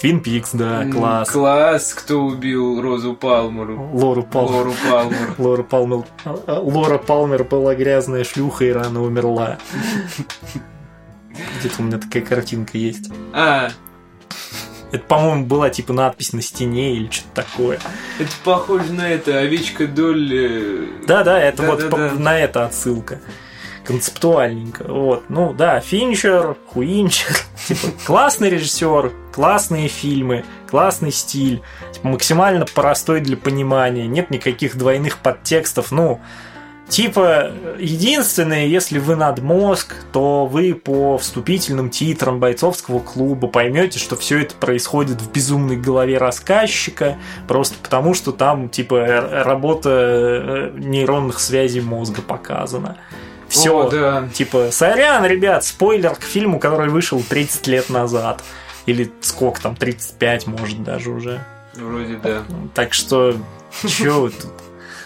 Твин Пикс, да, «М, класс. Класс, кто убил Розу Палмеру? Лору Палмер. Лору Палмер. Лора Палмер, Лора Палмер была грязная шлюха и рано умерла. Где-то у меня такая картинка есть. А, Это, по-моему, была типа надпись на стене или что-то такое. это похоже на это, овечка Долли. Да-да, это вот на это отсылка. Концептуальненько. Вот. Ну да, Финчер, Хуинчер. Типа, классный режиссер, классные фильмы, классный стиль. Типа, максимально простой для понимания. Нет никаких двойных подтекстов. Ну, Типа, единственное, если вы над мозг, то вы по вступительным титрам бойцовского клуба поймете, что все это происходит в безумной голове рассказчика, просто потому что там, типа, работа э, нейронных связей мозга показана. Все. О, да. Типа, сорян, ребят, спойлер к фильму, который вышел 30 лет назад. Или сколько там, 35, может, даже уже. Вроде да. Так что, чё вы тут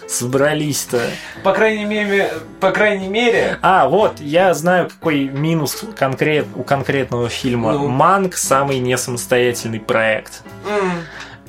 собрались-то? По крайней мере, по крайней мере, А, вот, я знаю, какой минус конкрет, у конкретного фильма. Ну. Манг самый несамостоятельный проект. м,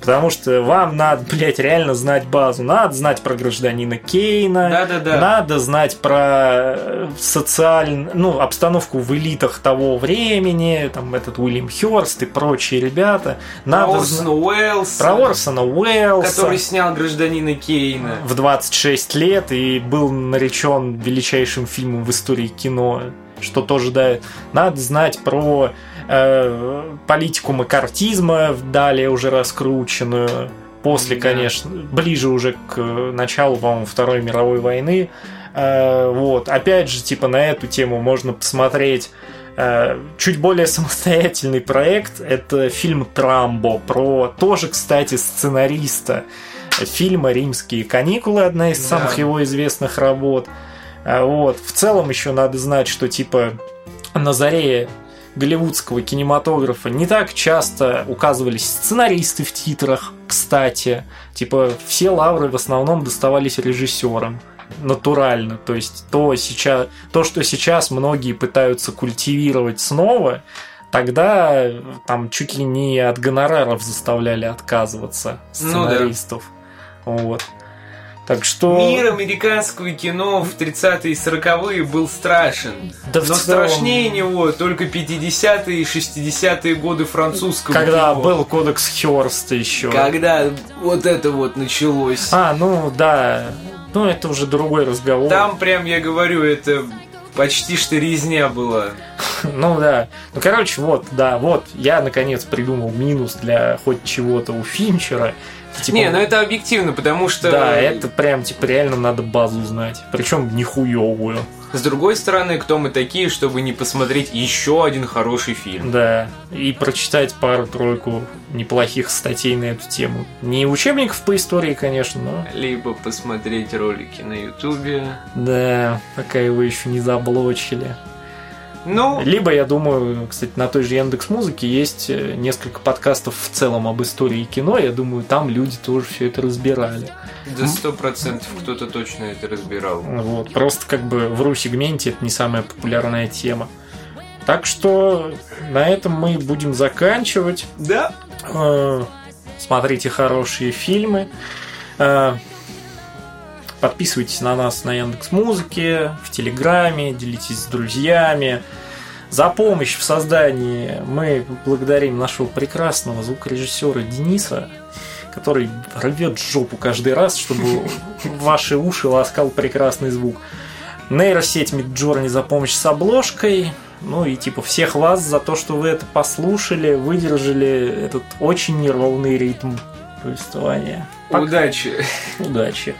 Потому что вам надо, блядь, реально знать базу. Надо знать про гражданина Кейна. Да-да-да. Надо знать про социальную, ну, обстановку в элитах того времени. Там этот Уильям Хёрст и прочие ребята. Надо про Орсона Уэллса. Про Орсона Уэллса. Который снял гражданина Кейна. В 26 лет и был наречен величайшим фильмом в истории кино. Что тоже да, надо знать про э, политику макартизма, далее уже раскрученную, после, да. конечно, ближе уже к началу, по-моему, Второй мировой войны. Э, вот, опять же, типа на эту тему можно посмотреть э, чуть более самостоятельный проект. Это фильм Трамбо про тоже, кстати, сценариста фильма «Римские каникулы», одна из да. самых его известных работ. Вот. В целом еще надо знать, что типа на заре голливудского кинематографа не так часто указывались сценаристы в титрах, кстати. Типа, все лавры в основном доставались режиссерам натурально. То есть то, сейчас, то, что сейчас многие пытаются культивировать снова, тогда там чуть ли не от гонораров заставляли отказываться сценаристов. Ну, да. Вот. Так что... Мир американского кино в 30-е и 40-е был страшен. Да но целом... страшнее него только 50-е и 60-е годы французского Когда кино. был кодекс Хёрста еще. Когда вот это вот началось. А, ну да. Ну это уже другой разговор. Там прям, я говорю, это почти что резня была. Ну да. Ну короче, вот, да, вот я наконец придумал минус для хоть чего-то у Финчера. Типа, не, ну это объективно, потому что... Да, это прям, типа, реально надо базу знать. Причем нихуевую. С другой стороны, кто мы такие, чтобы не посмотреть еще один хороший фильм? Да, и прочитать пару-тройку неплохих статей на эту тему. Не учебников по истории, конечно, но... Либо посмотреть ролики на ютубе. Да, пока его еще не заблочили. Ну... Либо, я думаю, кстати, на той же Яндекс Музыке есть э, несколько подкастов в целом об истории кино. Я думаю, там люди тоже все это разбирали. Да сто процентов кто-то точно это разбирал. Вот, просто как бы в ру-сегменте это не самая популярная тема. Так что на этом мы будем заканчивать. Да. Э, смотрите хорошие фильмы. Подписывайтесь на нас на Яндекс Музыке, в Телеграме, делитесь с друзьями. За помощь в создании мы благодарим нашего прекрасного звукорежиссера Дениса, который рвет жопу каждый раз, чтобы ваши уши ласкал прекрасный звук. Нейросеть Midjourney за помощь с обложкой. Ну и типа всех вас за то, что вы это послушали, выдержали этот очень неровный ритм повествования. Удачи! Удачи!